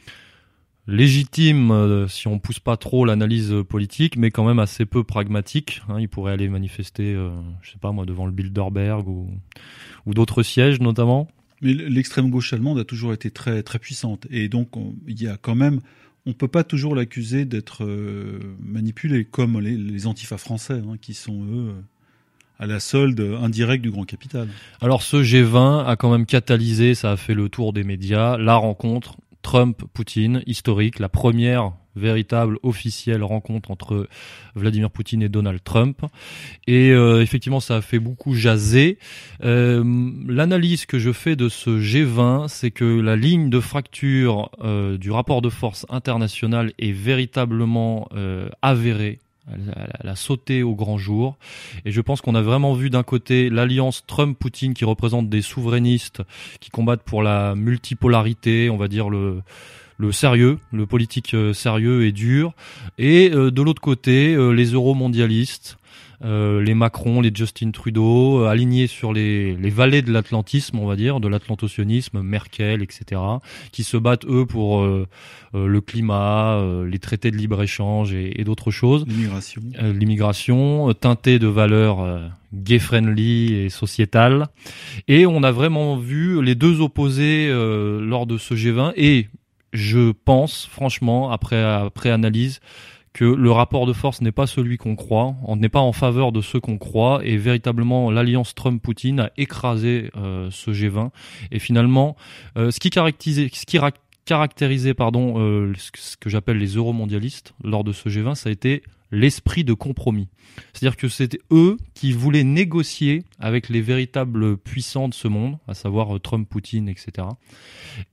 légitimes euh, si on pousse pas trop l'analyse politique, mais quand même assez peu pragmatiques. Hein. Ils pourraient aller manifester, je sais pas moi, devant le Bilderberg ou, ou d'autres sièges notamment. Mais l'extrême gauche allemande a toujours été très très puissante et donc il y a quand même on peut pas toujours l'accuser d'être euh, manipulé, comme les, antifas français, hein, qui sont eux à la solde indirecte du grand capital. Alors ce G20 a quand même catalysé, ça a fait le tour des médias, la rencontre Trump-Poutine historique, la première véritable officielle rencontre entre Vladimir Poutine et Donald Trump. Et euh, effectivement, ça a fait beaucoup jaser. Euh, L'analyse que je fais de ce G20, c'est que la ligne de fracture euh, du rapport de force international est véritablement euh, avérée. Elle, elle, a sauté au grand jour. Et je pense qu'on a vraiment vu d'un côté l'alliance Trump-Poutine qui représente des souverainistes qui combattent pour la multipolarité, on va dire le le sérieux, le politique euh, sérieux et dur, et euh, de l'autre côté euh, les euromondialistes, euh, les Macron, les Justin Trudeau, euh, alignés sur les, les vallées de l'atlantisme, on va dire, de l'atlantocionisme, Merkel, etc., qui se battent eux pour euh, le climat, les traités de libre échange et, et d'autres choses. L'immigration. L'immigration, teintée de valeurs gay friendly et sociétales. Et on a vraiment vu les deux opposés lors de ce G20 et je pense, franchement, après, analyse, que le rapport de force n'est pas celui qu'on croit, on n'est pas en faveur de ceux qu'on croit, et véritablement l'alliance Trump-Poutine a écrasé euh, ce G20. Et finalement, euh, ce qui caractérisait, euh, ce que j'appelle les euromondialistes lors de ce G20, ça a été l'esprit de compromis. C'est-à-dire que c'était eux qui voulaient négocier avec les véritables puissants de ce monde, à savoir Trump, Poutine, etc.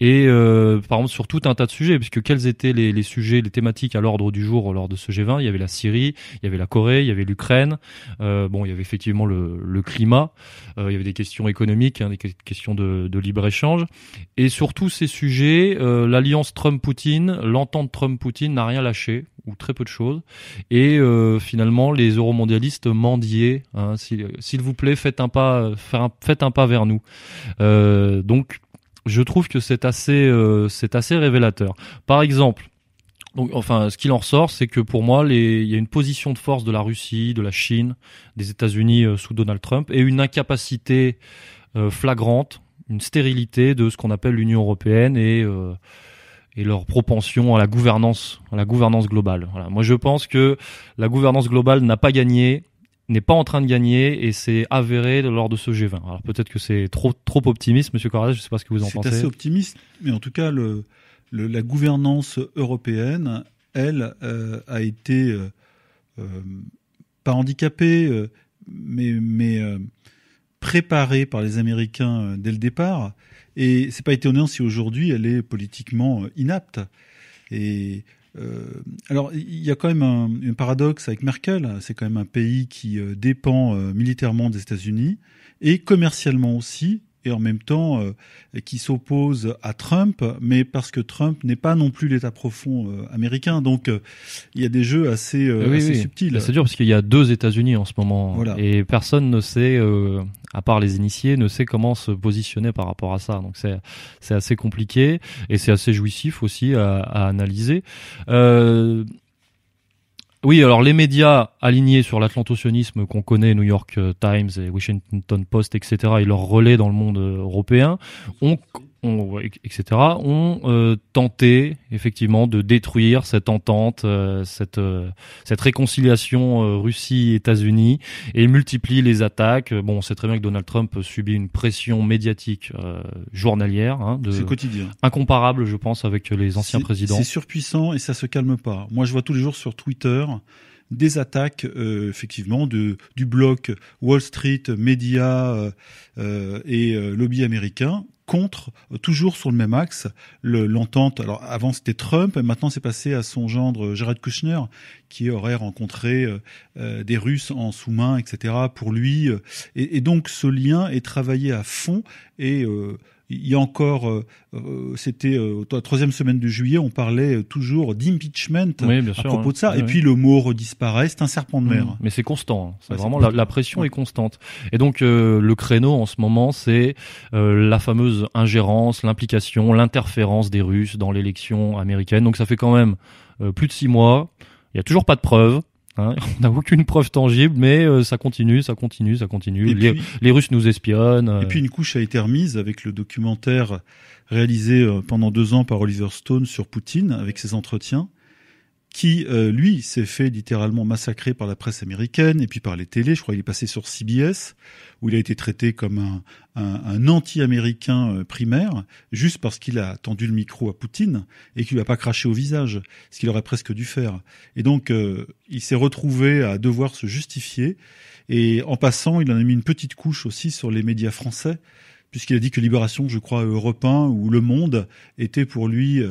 Et euh, par exemple sur tout un tas de sujets, puisque quels étaient les, sujets, les thématiques à l'ordre du jour lors de ce G20 Il y avait la Syrie, il y avait la Corée, il y avait l'Ukraine. Euh, bon, il y avait effectivement le, le climat. Euh, il y avait des questions économiques, hein, des questions de, de libre échange. Et sur tous ces sujets, euh, l'alliance Trump-Poutine, l'entente Trump-Poutine n'a rien lâché ou très peu de choses. Et euh, finalement, les euromondialistes mendiaient. Hein, S'il vous plaît, faites un pas, faites un pas vers nous. Euh, donc, je trouve que c'est assez, euh, c'est assez révélateur. Par exemple. Donc, enfin, ce qu'il en ressort, c'est que pour moi, il y a une position de force de la Russie, de la Chine, des États-Unis sous Donald Trump, et une incapacité flagrante, une stérilité de ce qu'on appelle l'Union européenne et et leur propension à la gouvernance, à la gouvernance globale. Voilà. Moi, je pense que la gouvernance globale n'a pas gagné, n'est pas en train de gagner et c'est avéré lors de ce G20. Alors peut-être que c'est trop trop optimiste, Monsieur Corrales, je ne sais pas ce que vous en pensez. C'est assez optimiste, mais en tout cas le, le la gouvernance européenne, elle, euh, a été euh, euh, pas handicapée, mais mais préparée par les Américains dès le départ. Et c'est pas étonnant si aujourd'hui elle est politiquement inapte. Et euh, alors, il y a quand même un, un paradoxe avec Merkel. C'est quand même un pays qui euh, dépend euh, militairement des États-Unis et commercialement aussi et en même temps euh, qui s'oppose à Trump, mais parce que Trump n'est pas non plus l'État profond euh, américain. Donc euh, il y a des jeux assez, assez subtils. C'est dur parce qu'il y a deux États-Unis en ce moment voilà. et personne ne sait, à part les initiés, ne sait comment se positionner par rapport à ça. Donc c'est c'est assez compliqué et c'est assez jouissif aussi à, à analyser. Oui, alors les médias alignés sur l'atlantocionisme qu'on connaît, New York euh, Times et Washington Post, etc., et leur relais dans le monde euh, européen, ont ont, etc., ont euh, tenté effectivement de détruire cette entente, euh, cette euh, cette réconciliation Russie-États-Unis et multiplient les attaques. Bon, on sait très bien que Donald Trump subit une pression médiatique journalière, hein, de quotidien, incomparable, je pense, avec les anciens présidents. C'est surpuissant et ça se calme pas. Moi, je vois tous les jours sur Twitter des attaques euh, effectivement de, du bloc Wall Street, médias euh, et lobby américain contre, euh, toujours sur le même axe, l'entente. alors avant c'était Trump, et maintenant c'est passé à son gendre euh, Jared Kushner, qui aurait rencontré euh, des Russes en sous-main, etc. Pour lui, et, et, donc ce lien est travaillé à fond et il y a encore, euh, euh, c'était euh, la troisième semaine de juillet, on parlait toujours d'impeachment à propos hein. de ça. et puis le mot redisparaît, c'est un serpent de mer. Mmh. mais c'est constant. Hein. C'est vraiment la, pression est constante. Et donc le créneau en ce moment, c'est la fameuse ingérence, l'implication, l'interférence des Russes dans l'élection américaine. Donc ça fait quand même plus de six mois. Il y a toujours pas de preuves. Hein, on n'a aucune preuve tangible, mais euh, ça continue, ça continue, ça continue. Les, les, Russes nous espionnent. Et puis une couche a été remise avec le documentaire réalisé euh, pendant deux ans par Oliver Stone sur Poutine, avec ses entretiens qui, euh, lui, s'est fait littéralement massacrer par la presse américaine et puis par les télés. Je crois qu'il est passé sur CBS, où il a été traité comme un, un, un anti-américain euh, primaire, juste parce qu'il a tendu le micro à Poutine et qu'il lui a pas craché au visage, ce qu'il aurait presque dû faire. Et donc, euh, il s'est retrouvé à devoir se justifier. Et en passant, il en a mis une petite couche aussi sur les médias français, puisqu'il a dit que Libération, je crois, Europe 1 ou Le Monde étaient pour lui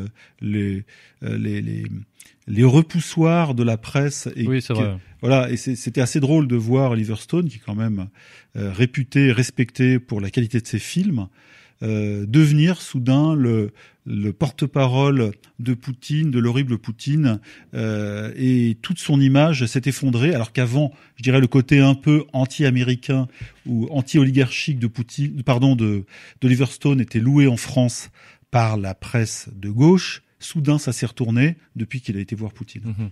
les, les, les les repoussoirs de la presse. Et oui, c'est vrai. Voilà, et c'était assez drôle de voir Oliver Stone, qui est quand même euh, réputé, respecté pour la qualité de ses films, euh, devenir soudain le, le porte-parole de Poutine, de l'horrible Poutine, euh, et toute son image s'est effondrée, alors qu'avant, je dirais le côté un peu anti-américain ou anti-oligarchique de Poutine, pardon, de d'Oliver Stone était loué en France par la presse de gauche soudain ça s'est retourné depuis qu'il a été voir Poutine. Mhm.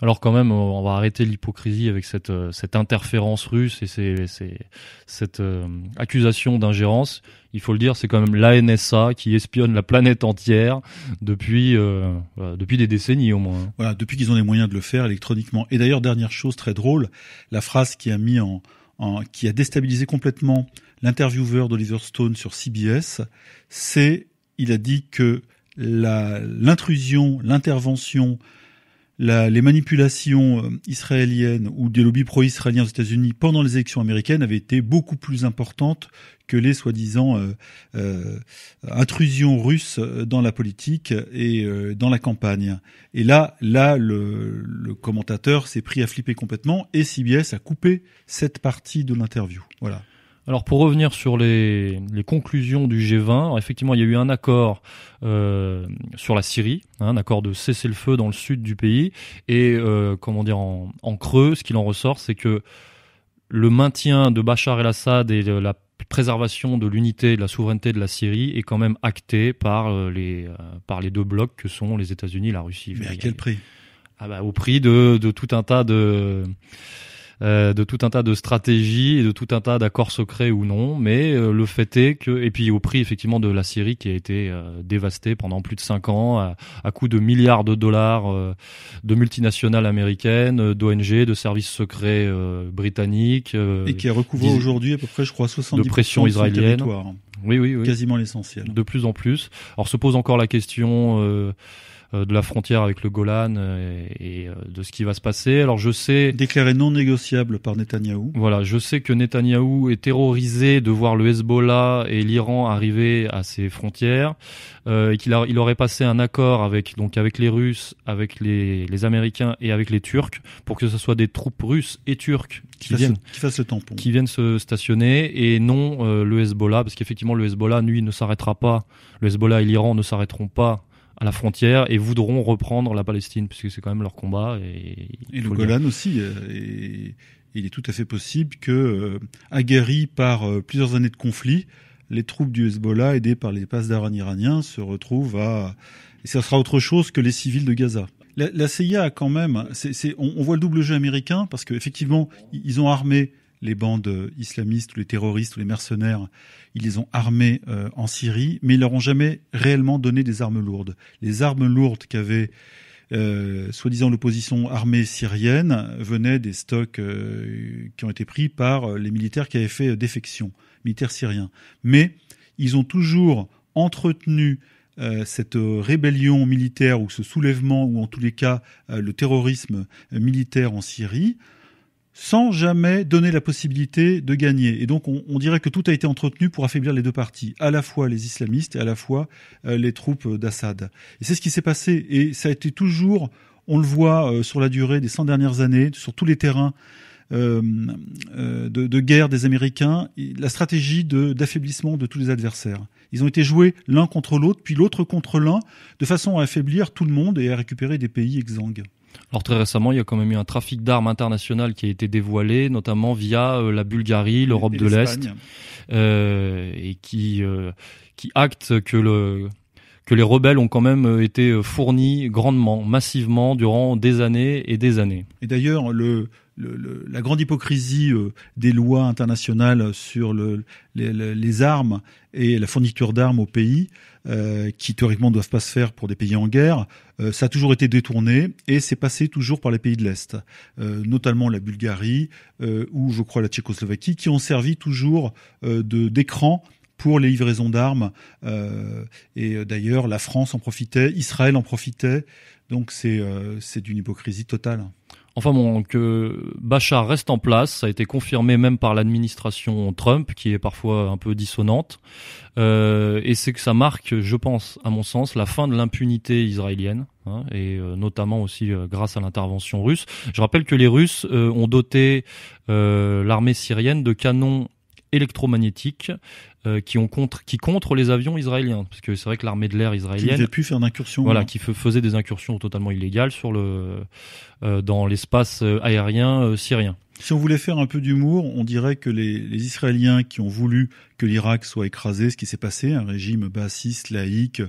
Alors quand même, on va arrêter l'hypocrisie avec cette, euh, cette interférence russe et ces, ces, cette euh, accusation d'ingérence. Il faut le dire, c'est quand même la NSA qui espionne la planète entière depuis, euh, depuis des décennies au moins. Voilà, depuis qu'ils ont les moyens de le faire électroniquement. Et d'ailleurs, dernière chose très drôle, la phrase qui a mis en, en qui a déstabilisé complètement l'intervieweur d'Oliver Stone sur CBS, c'est il a dit que l'intrusion, l'intervention, les manipulations euh, israéliennes ou des lobbies pro-israéliens aux États-Unis pendant les élections américaines avaient été beaucoup plus importantes que les soi-disant euh, euh, intrusions russes dans la politique et euh, dans la campagne. Et là, là, le, le commentateur s'est pris à flipper complètement et CBS a coupé cette partie de l'interview. Voilà. Alors pour revenir sur les, les conclusions du G20, effectivement il y a eu un accord euh, sur la Syrie, hein, un accord de cessez-le-feu dans le sud du pays, et euh, comment dire en, en creux, ce qu'il en ressort, c'est que le maintien de Bachar el-Assad et la préservation de l'unité et de la souveraineté de la Syrie est quand même acté par euh, les par les deux blocs que sont les États-Unis et la Russie. Mais à quel prix? Ah bah, au prix de, de tout un tas de euh, de tout un tas de stratégies et de tout un tas d'accords secrets ou non. Mais euh, le fait est que, et puis au prix effectivement de la Syrie qui a été euh, dévastée pendant plus de cinq ans à, à coût de milliards de dollars de multinationales américaines, d'ONG, de services secrets britanniques. et qui a recouvert aujourd'hui à peu près, je crois, 70% de pression israélienne. Oui, oui, oui. Quasiment l'essentiel. De plus en plus. Alors se pose encore la question euh, de la frontière avec le Golan euh, et, euh, de ce qui va se passer. Alors je sais déclaré non négociable par Netanyahou. Voilà, je sais que Netanyahou est terrorisé de voir le Hezbollah et l'Iran arriver à ses frontières euh, et qu'il il aurait passé un accord avec donc avec les Russes, avec les, les Américains et avec les Turcs pour que ce soit des troupes russes et turques qui, viennent qui fassent le tampon, qui viennent se stationner et non le Hezbollah parce qu'effectivement le Hezbollah lui ne s'arrêtera pas. Le Hezbollah et l'Iran ne s'arrêteront pas à la frontière et voudront reprendre la Palestine puisque c'est quand même leur combat et, et le Golan aussi euh, et, il est tout à fait possible que euh, aguerris par euh, plusieurs années de conflit les troupes du Hezbollah aidées par les passes d'Aran iraniens se retrouvent à et ça sera autre chose que les civils de Gaza. La, la CIA a quand même c'est, on, on, voit le double jeu américain parce qu'effectivement ils ont armé les bandes islamistes ou les terroristes ou les mercenaires, ils les ont armés euh, en Syrie, mais ils leur ont jamais réellement donné des armes lourdes. Les armes lourdes qu'avait euh, soi-disant l'opposition armée syrienne venaient des stocks euh, qui ont été pris par les militaires qui avaient fait défection, militaires syriens. Mais ils ont toujours entretenu cette rébellion militaire ou ce soulèvement ou en tous les cas le terrorisme militaire en Syrie sans jamais donner la possibilité de gagner. Et donc on, dirait que tout a été entretenu pour affaiblir les deux parties, à la fois les islamistes et à la fois euh, les troupes d'Assad. Et c'est ce qui s'est passé. Et ça a été toujours, on le voit euh, sur la durée des 100 dernières années, sur tous les terrains euh, de, de, guerre des Américains, la stratégie d'affaiblissement de, tous les adversaires. Ils ont été joués l'un contre l'autre, puis l'autre contre l'un, de façon à affaiblir tout le monde et à récupérer des pays exsangues. Alors très récemment, il y a quand même eu un trafic d'armes international qui a été dévoilé, notamment via euh, la Bulgarie, l'Europe de l'Est, euh, et qui euh, qui acte que le que les rebelles ont quand même été fournis grandement, massivement durant des années et des années. Et d'ailleurs, le, le, la grande hypocrisie euh, des lois internationales sur le, les, les, armes et la fourniture d'armes aux pays, euh, qui théoriquement doivent pas se faire pour des pays en guerre, euh, ça a toujours été détourné et c'est passé toujours par les pays de l'Est, euh, notamment la Bulgarie ou je crois la Tchécoslovaquie, qui ont servi toujours de d'écran pour les livraisons d'armes. et d'ailleurs, la France en profitait, Israël en profitait. Donc c'est c'est d'une hypocrisie totale. Enfin bon, que Bachar reste en place, ça a été confirmé même par l'administration Trump, qui est parfois un peu dissonante. Euh, et c'est que ça marque, je pense, à mon sens, la fin de l'impunité israélienne, hein, et euh, notamment aussi euh, grâce à l'intervention russe. Je rappelle que les Russes euh, ont doté l'armée syrienne de canons électromagnétiques euh, qui ont contre qui contre les avions israéliens parce que c'est vrai que l'armée de l'air israélienne qui pu faire d'incursions voilà qui faisait des incursions totalement illégales sur le euh, dans l'espace euh, aérien syrien. Si on voulait faire un peu d'humour, on dirait que les, les, Israéliens qui ont voulu que l'Irak soit écrasé, ce qui s'est passé, un régime bassiste, laïque,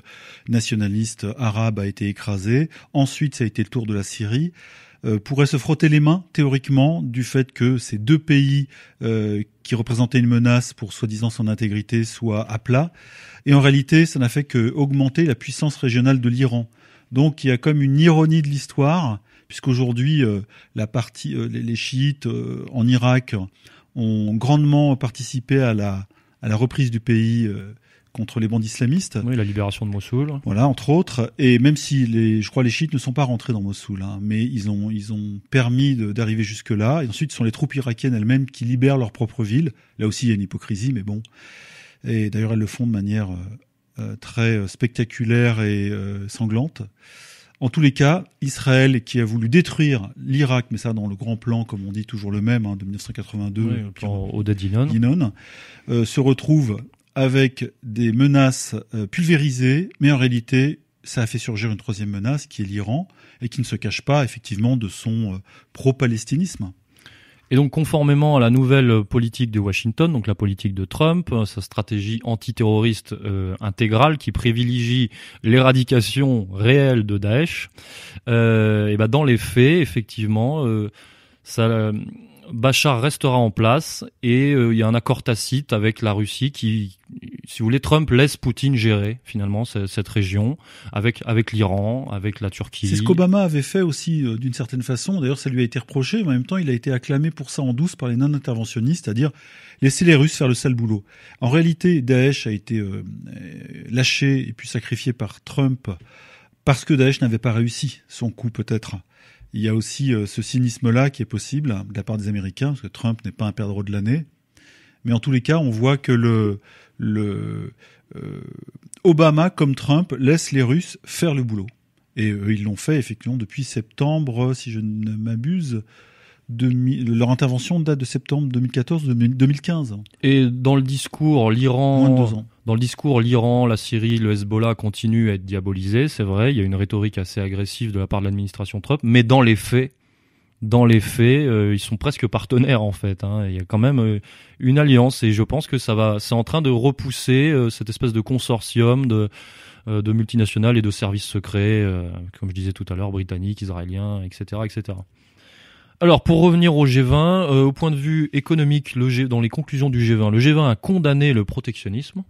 nationaliste arabe a été écrasé. Ensuite, ça a été le tour de la Syrie. Euh, pourrait se frotter les mains théoriquement du fait que ces deux pays euh, qui représentaient une menace pour soi-disant son intégrité soient à plat. Et en réalité, ça n'a fait que augmenter la puissance régionale de l'Iran. Donc il y a comme une ironie de l'histoire, puisqu'aujourd'hui euh, la euh, les, les, chiites en Irak ont grandement participé à la, à la reprise du pays contre les bandes islamistes. Oui, la libération de Mossoul. Voilà, entre autres. Et même si les, je crois les chiites ne sont pas rentrés dans Mossoul, hein, mais ils ont, ils ont permis d'arriver jusque là. Et ensuite, ce sont les troupes irakiennes elles-mêmes qui libèrent leur propre ville. Là aussi, il y a une hypocrisie, mais bon. Et d'ailleurs, elles le font de manière euh, euh très euh, spectaculaire et euh, sanglante. En tous les cas, Israël qui a voulu détruire l'Irak, mais ça dans le grand plan, comme on dit toujours le même, hein, de 1982, oui, le plan euh, se retrouve avec des menaces euh, pulvérisées, mais en réalité, ça a fait surgir une troisième menace qui est l'Iran et qui ne se cache pas effectivement de son euh, pro-palestinisme. Et donc, conformément à la nouvelle politique de Washington, donc la politique de Trump, euh, sa stratégie antiterroriste intégrale qui privilégie l'éradication réelle de Daesh, euh, et ben dans les faits, effectivement, ça Bachar restera en place et euh, il y a un accord tacite avec la Russie qui, si vous voulez, Trump laisse Poutine gérer finalement cette, région avec avec l'Iran, avec la Turquie. C'est ce qu'Obama avait fait aussi euh, d'une certaine façon. D'ailleurs, ça lui a été reproché, mais en même temps, il a été acclamé pour ça en douce par les non-interventionnistes, c'est-à-dire laisser les Russes faire le sale boulot. En réalité, Daesh a été euh, lâché et puis sacrifié par Trump parce que Daesh n'avait pas réussi son coup peut-être il y a aussi euh, ce cynisme-là qui est possible de la part des Américains, parce que Trump n'est pas un perdreau de l'année. Mais en tous les cas, on voit que le, le euh, Obama, comme Trump, laisse les Russes faire le boulot. Et ils l'ont fait effectivement depuis septembre, si je ne m'abuse, leur intervention date de septembre 2014-2015. Et dans le discours, l'Iran, dans le discours, l'Iran, la Syrie, le Hezbollah continuent à être diabolisés, c'est vrai. Il y a une rhétorique assez agressive de la part de l'administration Trump, mais dans les faits, euh, ils sont presque partenaires en fait. Hein. Il y a quand même euh, une alliance et je pense que ça va, c'est en train de repousser euh, cette espèce de consortium de de multinationales et de services secrets, comme je disais tout à l'heure, britanniques, israéliens, etc., etc. Alors pour revenir au G20, euh, au point de vue économique, le G, dans les conclusions du G20, le G20 a condamné le protectionnisme,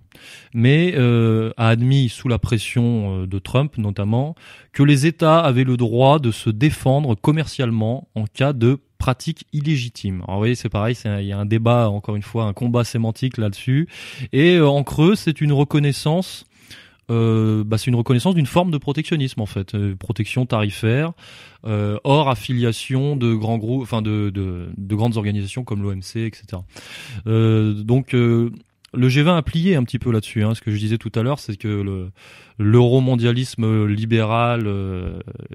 mais euh, a admis sous la pression euh, de Trump notamment que les États avaient le droit de se défendre commercialement en cas de pratiques illégitimes. Alors vous voyez, c'est pareil, il y a un débat, encore une fois, un combat sémantique là-dessus. Et en creux, c'est une reconnaissance euh, bah, c'est une reconnaissance d'une forme de protectionnisme en fait, euh, protection tarifaire, euh, hors affiliation de grands groupes, enfin de, de, de, grandes organisations comme l'OMC, etc. Euh, donc le G20 a plié un petit peu là-dessus. Hein. Ce que je disais tout à l'heure, c'est que le l'euromondialisme libéral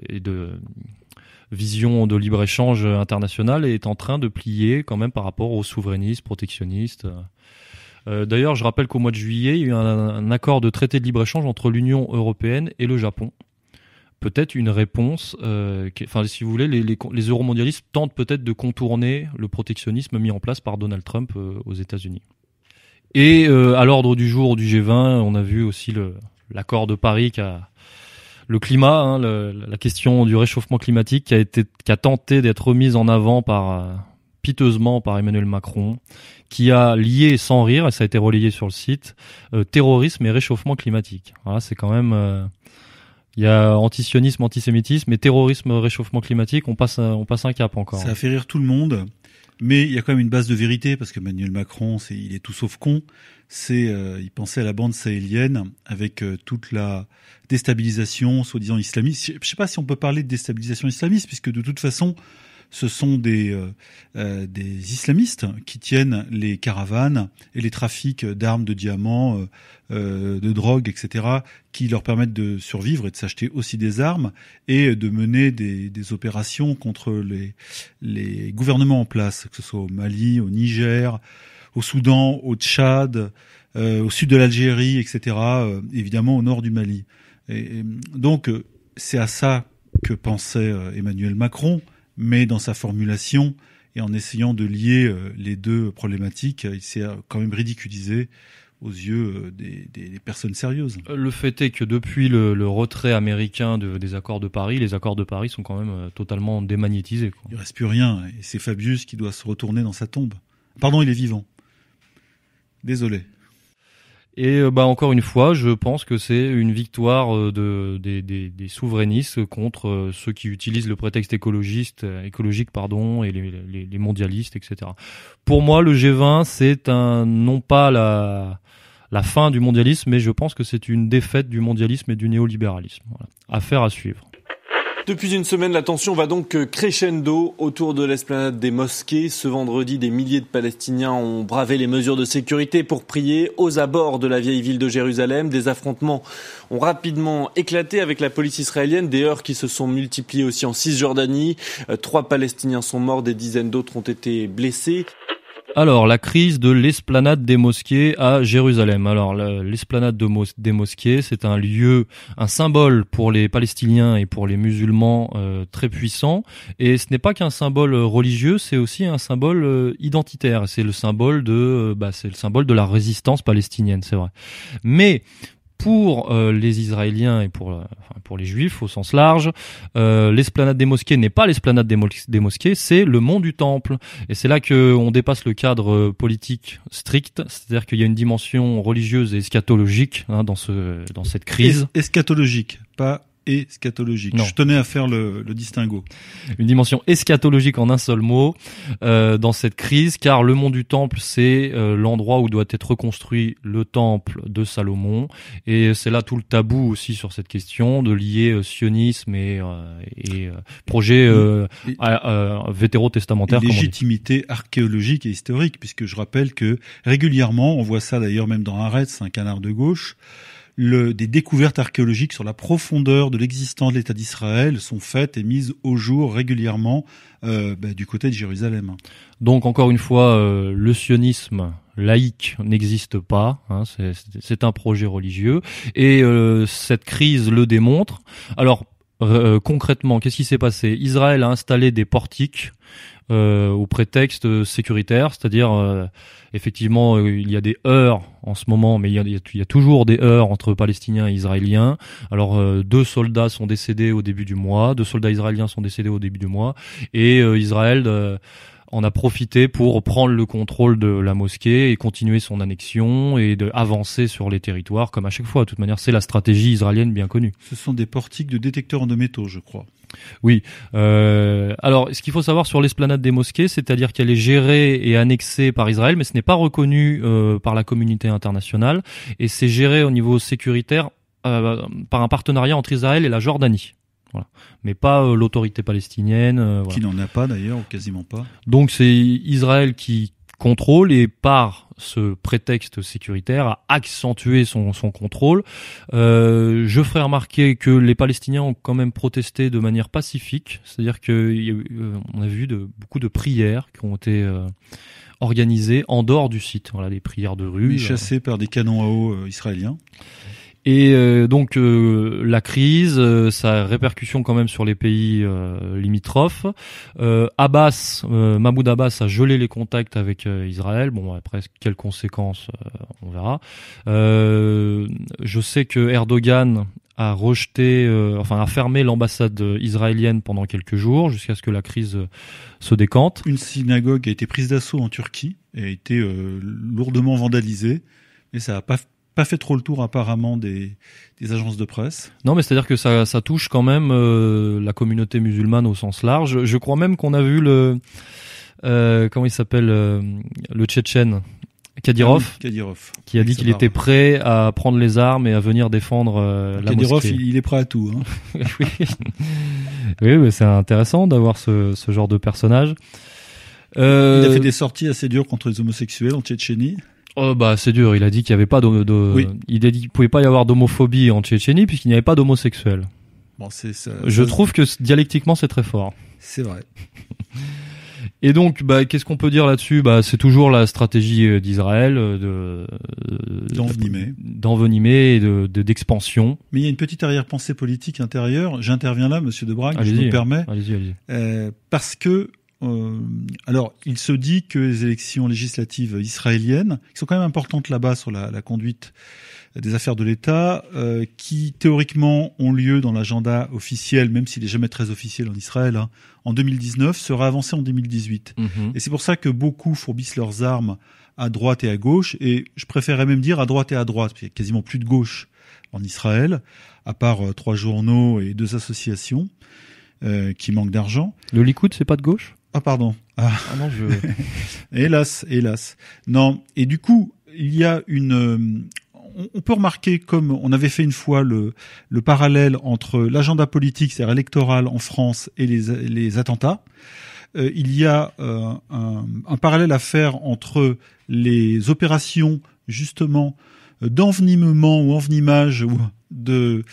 et de vision de libre-échange international est en train de plier quand même par rapport aux souverainistes, protectionnistes. Euh, d'ailleurs, je rappelle qu'au mois de juillet, il y a eu un, accord de traité de libre-échange entre l'Union européenne et le Japon. Peut-être une réponse, euh, enfin, si vous voulez, les, les, euromondialistes tentent peut-être de contourner le protectionnisme mis en place par Donald Trump euh, aux États-Unis. Et à l'ordre du jour du G20, on a vu aussi l'accord de Paris qui le climat, hein, la question du réchauffement climatique qui a été qui a tenté d'être remise en avant par piteusement par Emmanuel Macron, qui a lié sans rire, et ça a été relayé sur le site, euh, terrorisme et réchauffement climatique. Voilà, c'est quand même... Euh, il y a antisionisme, antisémitisme, et terrorisme, réchauffement climatique, on passe, on passe un cap encore. Ça a fait rire tout le monde, mais il y a quand même une base de vérité, parce que Emmanuel Macron, c'est, il est tout sauf con. C'est, euh, il pensait à la bande sahélienne avec toute la déstabilisation, soi-disant islamiste. Je sais pas si on peut parler de déstabilisation islamiste, puisque de toute façon, ce sont des, euh, euh, des islamistes qui tiennent les caravanes et les trafics d'armes, de diamants, euh, de drogue, etc., qui leur permettent de survivre et de s'acheter aussi des armes et de mener des, opérations contre les, gouvernements en place, que ce soit au Mali, au Niger, au Soudan, au Tchad, au sud de l'Algérie, etc., évidemment au nord du Mali. et donc, c'est à ça que pensait Emmanuel Macron mais dans sa formulation et en essayant de lier euh, les deux problématiques, il s'est quand même ridiculisé aux yeux euh, des, des, personnes sérieuses. Le fait est que depuis le, le retrait américain de, des accords de Paris, les accords de Paris sont quand même euh, totalement démagnétisés. Quoi. Il reste plus rien, et c'est Fabius qui doit se retourner dans sa tombe. Pardon, il est vivant. Désolé. Et euh, bah encore une fois, je pense que c'est une victoire euh, de, des, souverainistes contre euh, ceux qui utilisent le prétexte écologiste, écologique pardon, et les, mondialistes, etc. Pour moi, le G20, c'est un non pas la la fin du mondialisme, mais je pense que c'est une défaite du mondialisme et du néolibéralisme. Voilà. Affaire à suivre. Depuis une semaine, la tension va donc crescendo autour de l'esplanade des mosquées. Ce vendredi, des milliers de Palestiniens ont bravé les mesures de sécurité pour prier aux abords de la vieille ville de Jérusalem. Des affrontements ont rapidement éclaté avec la police israélienne, des heurts qui se sont multipliés aussi en Cisjordanie. Euh, trois Palestiniens sont morts, des dizaines d'autres ont été blessés. Alors, la crise de l'esplanade des mosquées à Jérusalem. Alors, l'esplanade des mosquées, c'est un lieu, un symbole pour les Palestiniens et pour les musulmans euh, très puissant. Et ce n'est pas qu'un symbole religieux, c'est aussi un symbole euh, identitaire. C'est le symbole de, euh, bah, c'est le symbole de la résistance palestinienne, c'est vrai. Mais pour euh, les Israéliens et pour, enfin, pour les Juifs au sens large, euh, l'esplanade des mosquées n'est pas l'esplanade des, mosquées, c'est le mont du Temple. Et c'est là que on dépasse le cadre politique strict, c'est-à-dire qu'il y a une dimension religieuse et eschatologique hein, dans ce dans cette crise. Es eschatologique, pas et scatologique. Je tenais à faire le, le, distinguo. Une dimension eschatologique en un seul mot euh, dans cette crise, car le mont du Temple, c'est euh, l'endroit où doit être reconstruit le temple de Salomon, et c'est là tout le tabou aussi sur cette question de lier euh, sionisme et, euh, et euh, projet vétérotestamentaire. Légitimité archéologique et historique, puisque je rappelle que régulièrement, on voit ça d'ailleurs même dans Arrête, un canard de gauche, le, des découvertes archéologiques sur la profondeur de l'existence de l'État d'Israël sont faites et mises au jour régulièrement euh, bah, du côté de Jérusalem. Donc encore une fois, euh, le sionisme laïque n'existe pas, hein, c'est un projet religieux, et euh, cette crise le démontre. Alors euh, concrètement, qu'est-ce qui s'est passé? Israël a installé des portiques euh, au prétexte sécuritaire, c'est-à-dire euh, effectivement euh, il y a des heurts en ce moment, mais il y a, toujours des heurts entre Palestiniens et Israéliens. Alors deux soldats sont décédés au début du mois, deux soldats israéliens sont décédés au début du mois, et Israël en a profité pour prendre le contrôle de la mosquée et continuer son annexion et de avancer sur les territoires comme à chaque fois. De toute manière, c'est la stratégie israélienne bien connue. Ce sont des portiques de détecteurs de métaux, je crois. Oui. Euh, alors, ce qu'il faut savoir sur l'esplanade des mosquées, c'est-à-dire qu'elle est gérée et annexée par Israël, mais ce n'est pas reconnu euh, par la communauté internationale, et c'est géré au niveau sécuritaire euh, par un partenariat entre Israël et la Jordanie. Voilà. Mais pas euh, l'autorité palestinienne. Euh, voilà. Qui n'en a pas d'ailleurs, ou quasiment pas. Donc c'est Israël qui contrôle et par ce prétexte sécuritaire a accentué son, son contrôle. Euh, je ferai remarquer que les Palestiniens ont quand même protesté de manière pacifique, c'est-à-dire qu'on euh, a vu de, beaucoup de prières qui ont été euh, organisées en dehors du site, voilà, des prières de rue. Oui, chassées par des canons à eau israéliens. Et euh, donc euh, la crise, euh, sa répercussion quand même sur les pays limitrophes. Abbas, Mahmoud Abbas a gelé les contacts avec Israël. Bon, après quelles conséquences, on verra. je sais que Erdogan a rejeté, enfin a fermé l'ambassade israélienne pendant quelques jours jusqu'à ce que la crise se décante. Une synagogue a été prise d'assaut en Turquie et a été lourdement vandalisée. Et ça n'a pas pas fait trop le tour apparemment des, des agences de presse. Non, mais c'est-à-dire que ça, ça touche quand même euh, la communauté musulmane au sens large. Je crois même qu'on a vu le euh, comment il s'appelle euh, le Tchétchène Kadyrov, ah Kadyrov, qui a dit qu'il était prêt à prendre les armes et à venir défendre euh, la Kadyrov, il, est prêt à tout. Hein. oui, oui mais c'est intéressant d'avoir ce, ce genre de personnage. Euh... Il a fait des sorties assez dures contre les homosexuels en Tchétchénie. Oh bah c'est dur. Il a dit qu'il n'y avait pas de, de il a dit qu'il pouvait pas y avoir d'homophobie en Tchétchénie puisqu'il n'y avait pas d'homosexuels. Bon, c'est ça, Je trouve que dialectiquement c'est très fort. C'est vrai. Et donc, bah, qu'est-ce qu'on peut dire là-dessus? Bah, c'est toujours la stratégie euh, d'Israël euh, de d'envenimer, d'envenimer et de d'expansion. Mais il y a une petite arrière-pensée politique intérieure. J'interviens là, Monsieur Debrague, je me permets, allez-y, allez-y. Euh, parce que euh, alors, il se dit que les élections législatives israéliennes, qui sont quand même importantes là-bas sur la, la, conduite des affaires de l'État, euh, qui théoriquement ont lieu dans l'agenda officiel, même s'il est jamais très officiel en Israël, hein, en 2019, sera avancé en 2018. Mm-hmm. Et c'est pour ça que beaucoup fourbissent leurs armes à droite et à gauche, et je préférerais même dire à droite et à droite, parce qu'il y a quasiment plus de gauche en Israël, à part euh, trois journaux et deux associations qui manquent d'argent. Le Likoud, c'est pas de gauche? Ah pardon. Ah, ah non, je... hélas, hélas. Non. Et du coup, il y a une. Euh, on peut remarquer, comme on avait fait une fois le, le parallèle entre l'agenda politique, c'est-à-dire électoral en France, et les, les attentats. Euh, il y a euh, un, un, parallèle à faire entre les opérations justement d'envenimement ou envenimage de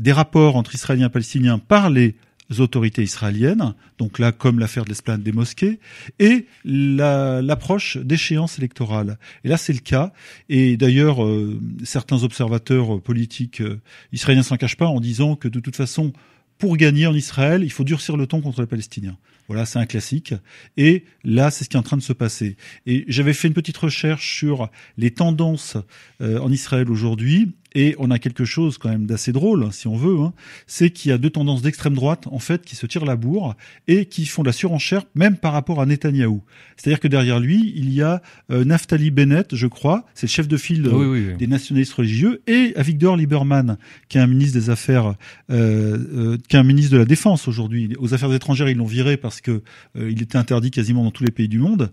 des rapports entre Israéliens et Palestiniens par les autorités israéliennes, donc là comme l'affaire de l'esplanade des mosquées, et l'approche d'échéances électorales. Et là c'est le cas, et d'ailleurs euh, certains observateurs politiques euh, israéliens s'en cachent pas en disant que de toute façon, pour gagner en Israël, il faut durcir le ton contre les Palestiniens. Voilà, c'est un classique. Et là, c'est ce qui est en train de se passer. Et j'avais fait une petite recherche sur les tendances euh, en Israël aujourd'hui. Et on a quelque chose quand même d'assez drôle, si on veut, hein, c'est qu'il y a deux tendances d'extrême droite, en fait, qui se tirent la bourre et qui font la surenchère, même par rapport à Netanyahou. C'est-à-dire que derrière lui, il y a euh, Naftali Bennett, je crois, c'est le chef de file euh, des nationalistes religieux, et Avigdor Lieberman, qui est un ministre des Affaires, euh, qui est un ministre de la Défense aujourd'hui. Aux Affaires étrangères, ils l'ont viré parce que il était interdit quasiment dans tous les pays du monde,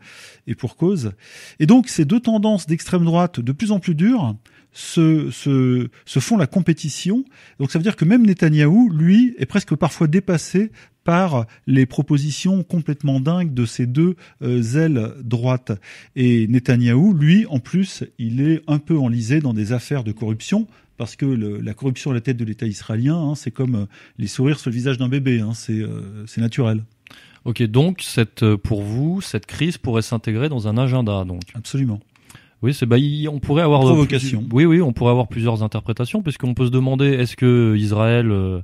et pour cause. Et donc, ces deux tendances d'extrême droite de plus en plus dures, se, se, se font la compétition. Donc ça veut dire que même Netanyahou, lui, est presque parfois dépassé par les propositions complètement dingues de ces deux euh, ailes droites. Et Netanyahou, lui, en plus, il est un peu enlisé dans des affaires de corruption, parce que le, la corruption à la tête de l'État israélien, hein, c'est comme euh, les sourires sur le visage d'un bébé, hein, c'est euh, naturel. Ok, donc cette, pour vous, cette crise pourrait s'intégrer dans un agenda, donc? Absolument. Oui, c'est bah on pourrait avoir provocation. oui, oui, on pourrait avoir plusieurs interprétations puisqu'on peut se demander est-ce que Israël euh,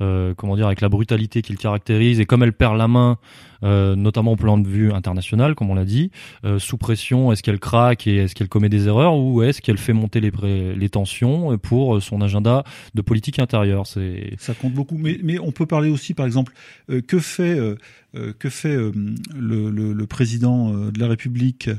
euh, comment dire, avec la brutalité qu'il caractérise et comme elle perd la main, euh, notamment au plan de vue international, comme on l'a dit, euh, sous pression, est-ce qu'elle craque et est-ce qu'elle commet des erreurs ou est-ce qu'elle fait monter les, les tensions pour son agenda de politique intérieure? C'est ça compte beaucoup, mais mais on peut parler aussi, par exemple, que fait que fait le, le, le, président de la République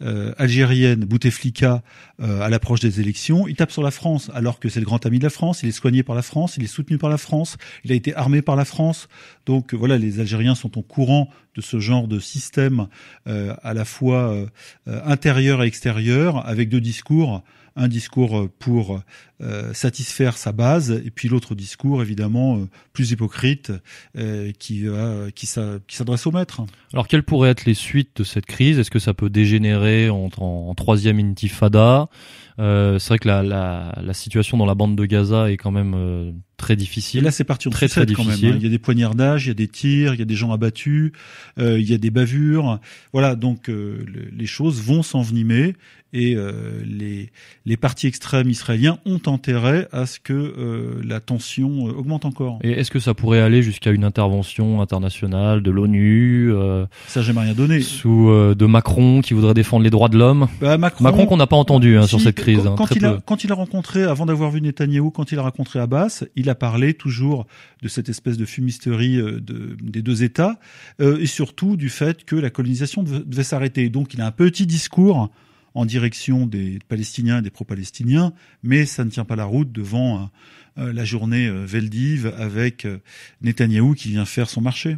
algérienne, Bouteflika, à l'approche des élections Il tape sur la France, alors que c'est le grand ami de la France. Il est soigné par la France, il est soutenu par la France, il a été armé par la France. Donc voilà, les Algériens sont au courant de ce genre de système euh, à la fois euh, intérieur et extérieur, avec deux discours un discours pour euh, satisfaire sa base et puis l'autre discours évidemment plus hypocrite qui qui s'adresse au maître. Alors quelles pourraient être les suites de cette crise? Est-ce que ça peut dégénérer en, en troisième intifada? Euh, c'est vrai que la, la, la, situation dans la bande de Gaza est quand même euh, très difficile. Et là, c'est parti en très très difficile. Quand même, hein. Il y a des poignardages, il y a des tirs, il y a des gens abattus, euh, il y a des bavures. Voilà, donc euh, les choses vont s'envenimer et euh, les, les partis extrêmes israéliens ont intérêt à ce que euh, la tension augmente encore. Et est-ce que ça pourrait aller jusqu'à une intervention internationale de l'ONU Ça, j'ai rien donné. Sous de Macron qui voudrait défendre les droits de l'homme? Bah, Macron, Macron qu'on n'a pas entendu hein, sur cette crise. Quand, hein, quand il a, quand il a rencontré, avant d'avoir vu Netanyahou, quand il a rencontré Abbas, il a parlé toujours de cette espèce de fumisterie de, des deux États et surtout du fait que la colonisation devait, devait s'arrêter. Donc, il a un petit discours en direction des Palestiniens et des pro-palestiniens, mais ça ne tient pas la route devant euh, la journée euh, Veldiv avec euh, Netanyahou qui vient faire son marché.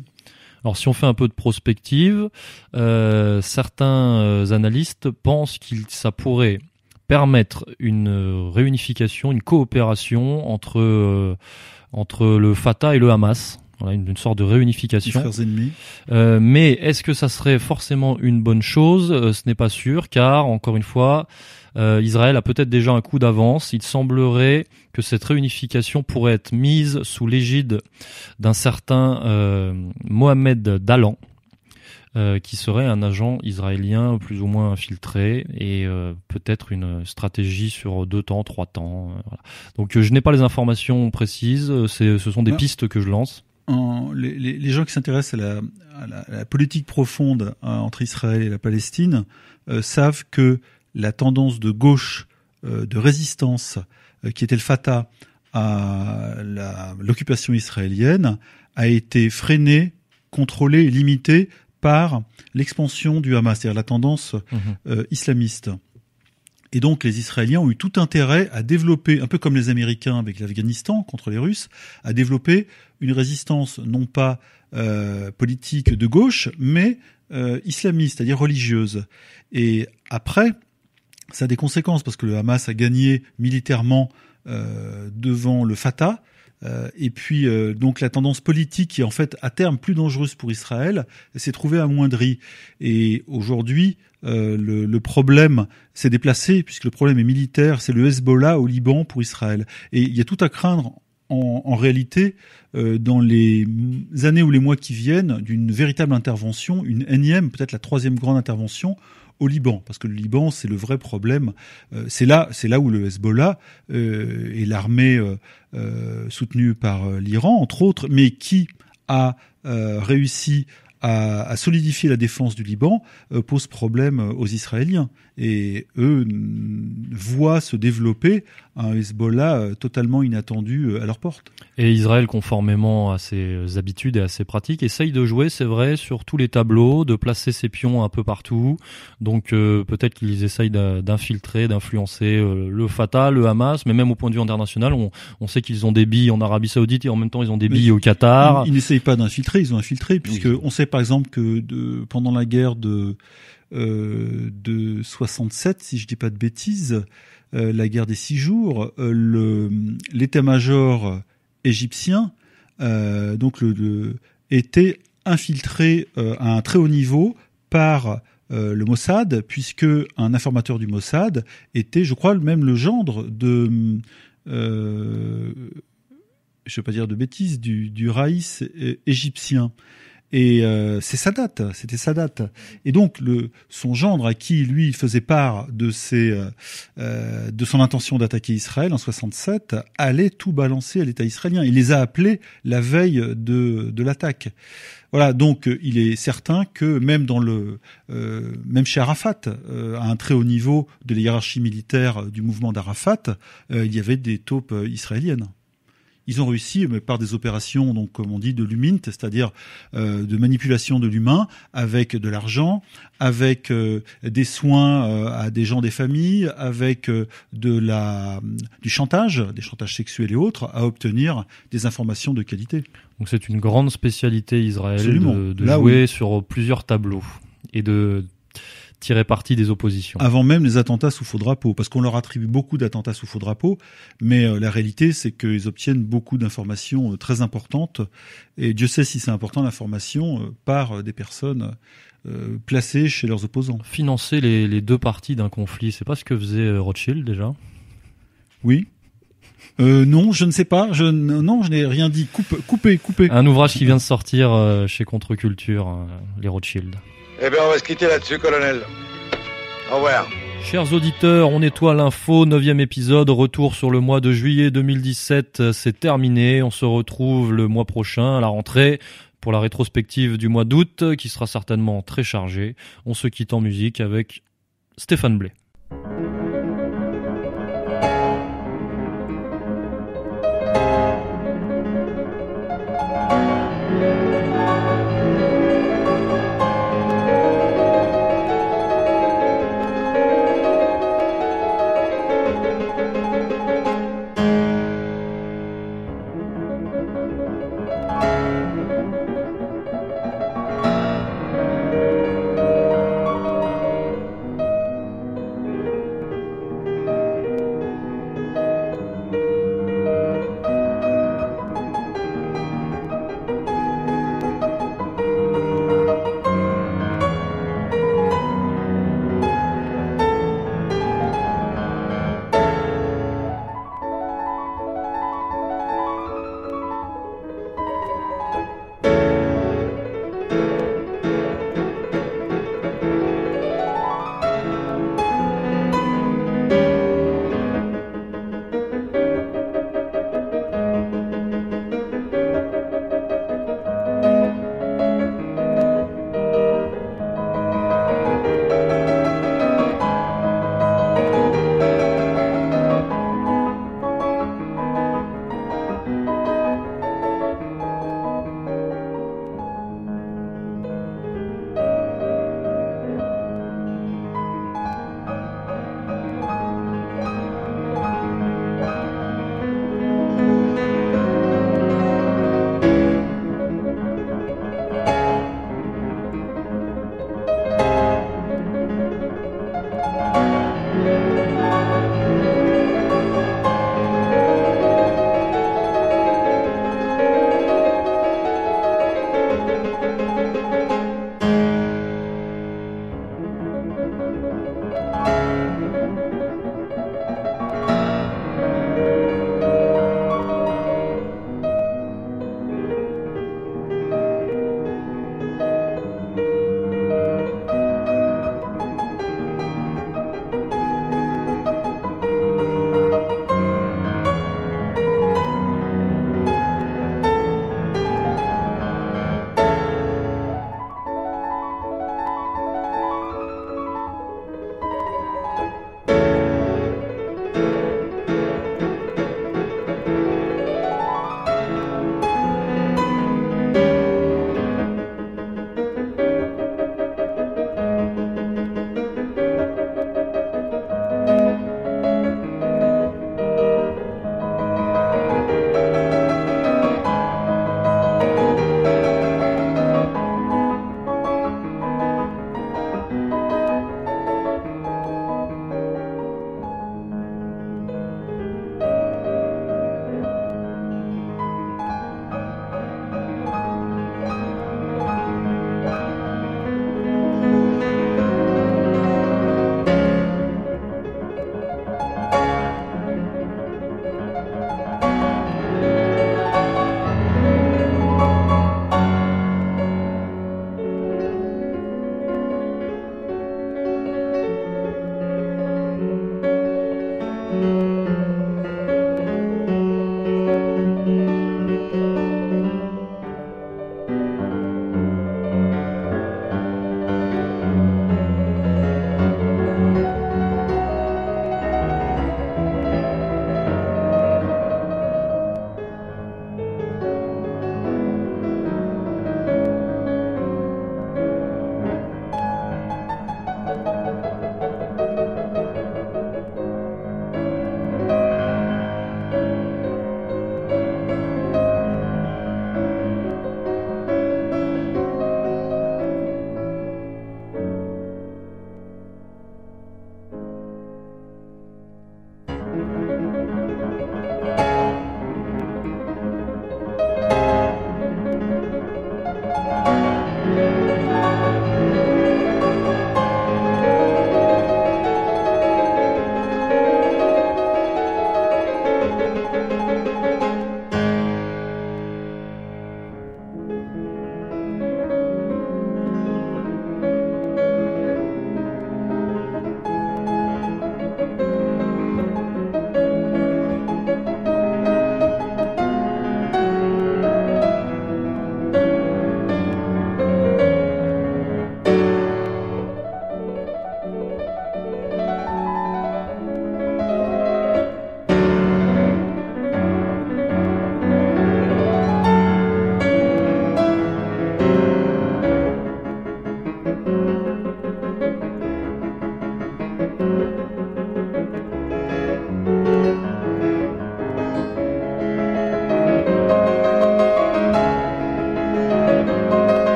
Alors si on fait un peu de prospective, euh, certains analystes pensent qu'il ça pourrait permettre une réunification, une coopération entre entre le Fatah et le Hamas. Voilà, une, sorte de réunification. ennemis. Euh, mais est-ce que ça serait forcément une bonne chose? Euh, Ce n'est pas sûr, car encore une fois, euh, Israël a peut-être déjà un coup d'avance. Il semblerait que cette réunification pourrait être mise sous l'égide d'un certain euh, Mohamed Dalan, euh, qui serait un agent israélien plus ou moins infiltré et euh, peut-être une stratégie sur deux temps, trois temps. Voilà. Donc je n'ai pas les informations précises, ce sont des pistes que je lance les, les, gens qui s'intéressent à, à, la, politique profonde euh, entre Israël et la Palestine euh, savent que la tendance de gauche euh, de résistance qui était le Fatah à l'occupation israélienne a été freinée, contrôlée et limitée par l'expansion du Hamas, c'est-à-dire la tendance mmh. islamiste. Et donc les Israéliens ont eu tout intérêt à développer, un peu comme les Américains avec l'Afghanistan contre les Russes, à développer une résistance non pas euh, politique de gauche, mais euh, islamiste, c'est-à-dire religieuse. Et après, ça a des conséquences parce que le Hamas a gagné militairement euh, devant le Fatah. Euh, et puis euh, donc la tendance politique qui est en fait à terme plus dangereuse pour Israël s'est trouvée amoindrie. Et aujourd'hui, euh, le, le, problème s'est déplacé puisque le problème est militaire, c'est le Hezbollah au Liban pour Israël. Et il y a tout à craindre en, en réalité euh, dans les années ou les mois qui viennent d'une véritable intervention, une énième, peut-être la troisième grande intervention au Liban, parce que le Liban, c'est le vrai problème. Euh, c'est là, c'est là où le Hezbollah euh, et l'armée soutenue par l'Iran, entre autres, mais qui a réussi à, solidifier la défense du Liban euh, pose problème aux Israéliens. Et eux voient se développer un Hezbollah euh, totalement inattendu euh, à leur porte. Et Israël, conformément à ses habitudes et à ses pratiques, essaye de jouer, c'est vrai, sur tous les tableaux, de placer ses pions un peu partout. Donc peut-être qu'ils essayent d'infiltrer, d'influencer le Fatah, le Hamas, mais même au point de vue international, on, on sait qu'ils ont des billes en Arabie Saoudite et en même temps ils ont des billes au Qatar. Ils, n'essayent pas d'infiltrer, ils ont infiltré, puisque on sait par exemple que de, pendant la guerre de euh, de 67, si je dis pas de bêtises, euh, la guerre des six jours, euh, l'état-major égyptien, donc était infiltré à un très haut niveau par le Mossad, puisque un informateur du Mossad était, je crois, même le gendre de, je ne veux pas dire de bêtises, du raïs égyptien. Et euh, c'est Sadat, c'était Sadat. Et donc le, son gendre à qui lui faisait part de ses, euh, euh de son intention d'attaquer Israël en 67, allait tout balancer à l'État israélien. Il les a appelés la veille de, l'attaque. Voilà, donc il est certain que même dans le, même chez Arafat, à un très haut niveau de la hiérarchie militaire du mouvement d'Arafat, il y avait des taupes israéliennes. Ils ont réussi, mais par des opérations, donc comme on dit, de lumint, c'est-à-dire euh, de manipulation de l'humain, avec de l'argent, avec euh, des soins euh, à des gens des familles, avec de la du chantage, des chantages sexuels et autres, à obtenir des informations de qualité. Donc c'est une grande spécialité israélienne de, de jouer sur plusieurs tableaux et de tirer parti des oppositions. Avant même les attentats sous faux drapeau, parce qu'on leur attribue beaucoup d'attentats sous faux drapeau, mais euh, la réalité c'est qu'ils obtiennent beaucoup d'informations euh, très importantes, et Dieu sait si c'est important l'information euh, par des personnes placées chez leurs opposants. Financer les, les deux parties d'un conflit, c'est pas ce que faisait Rothschild déjà? Oui, euh, non, je ne sais pas. Je non, je n'ai rien dit. Coupe, coupez, coupez. Un ouvrage qui vient de sortir chez Contre-Culture, les Rothschild. Eh bien, on va se quitter là-dessus, colonel. Au revoir. Chers auditeurs, on nettoie l'info, neuvième épisode, retour sur le mois de juillet 2017, c'est terminé, on se retrouve le mois prochain à la rentrée pour la rétrospective du mois d'août qui sera certainement très chargée. On se quitte en musique avec Stéphane Blais.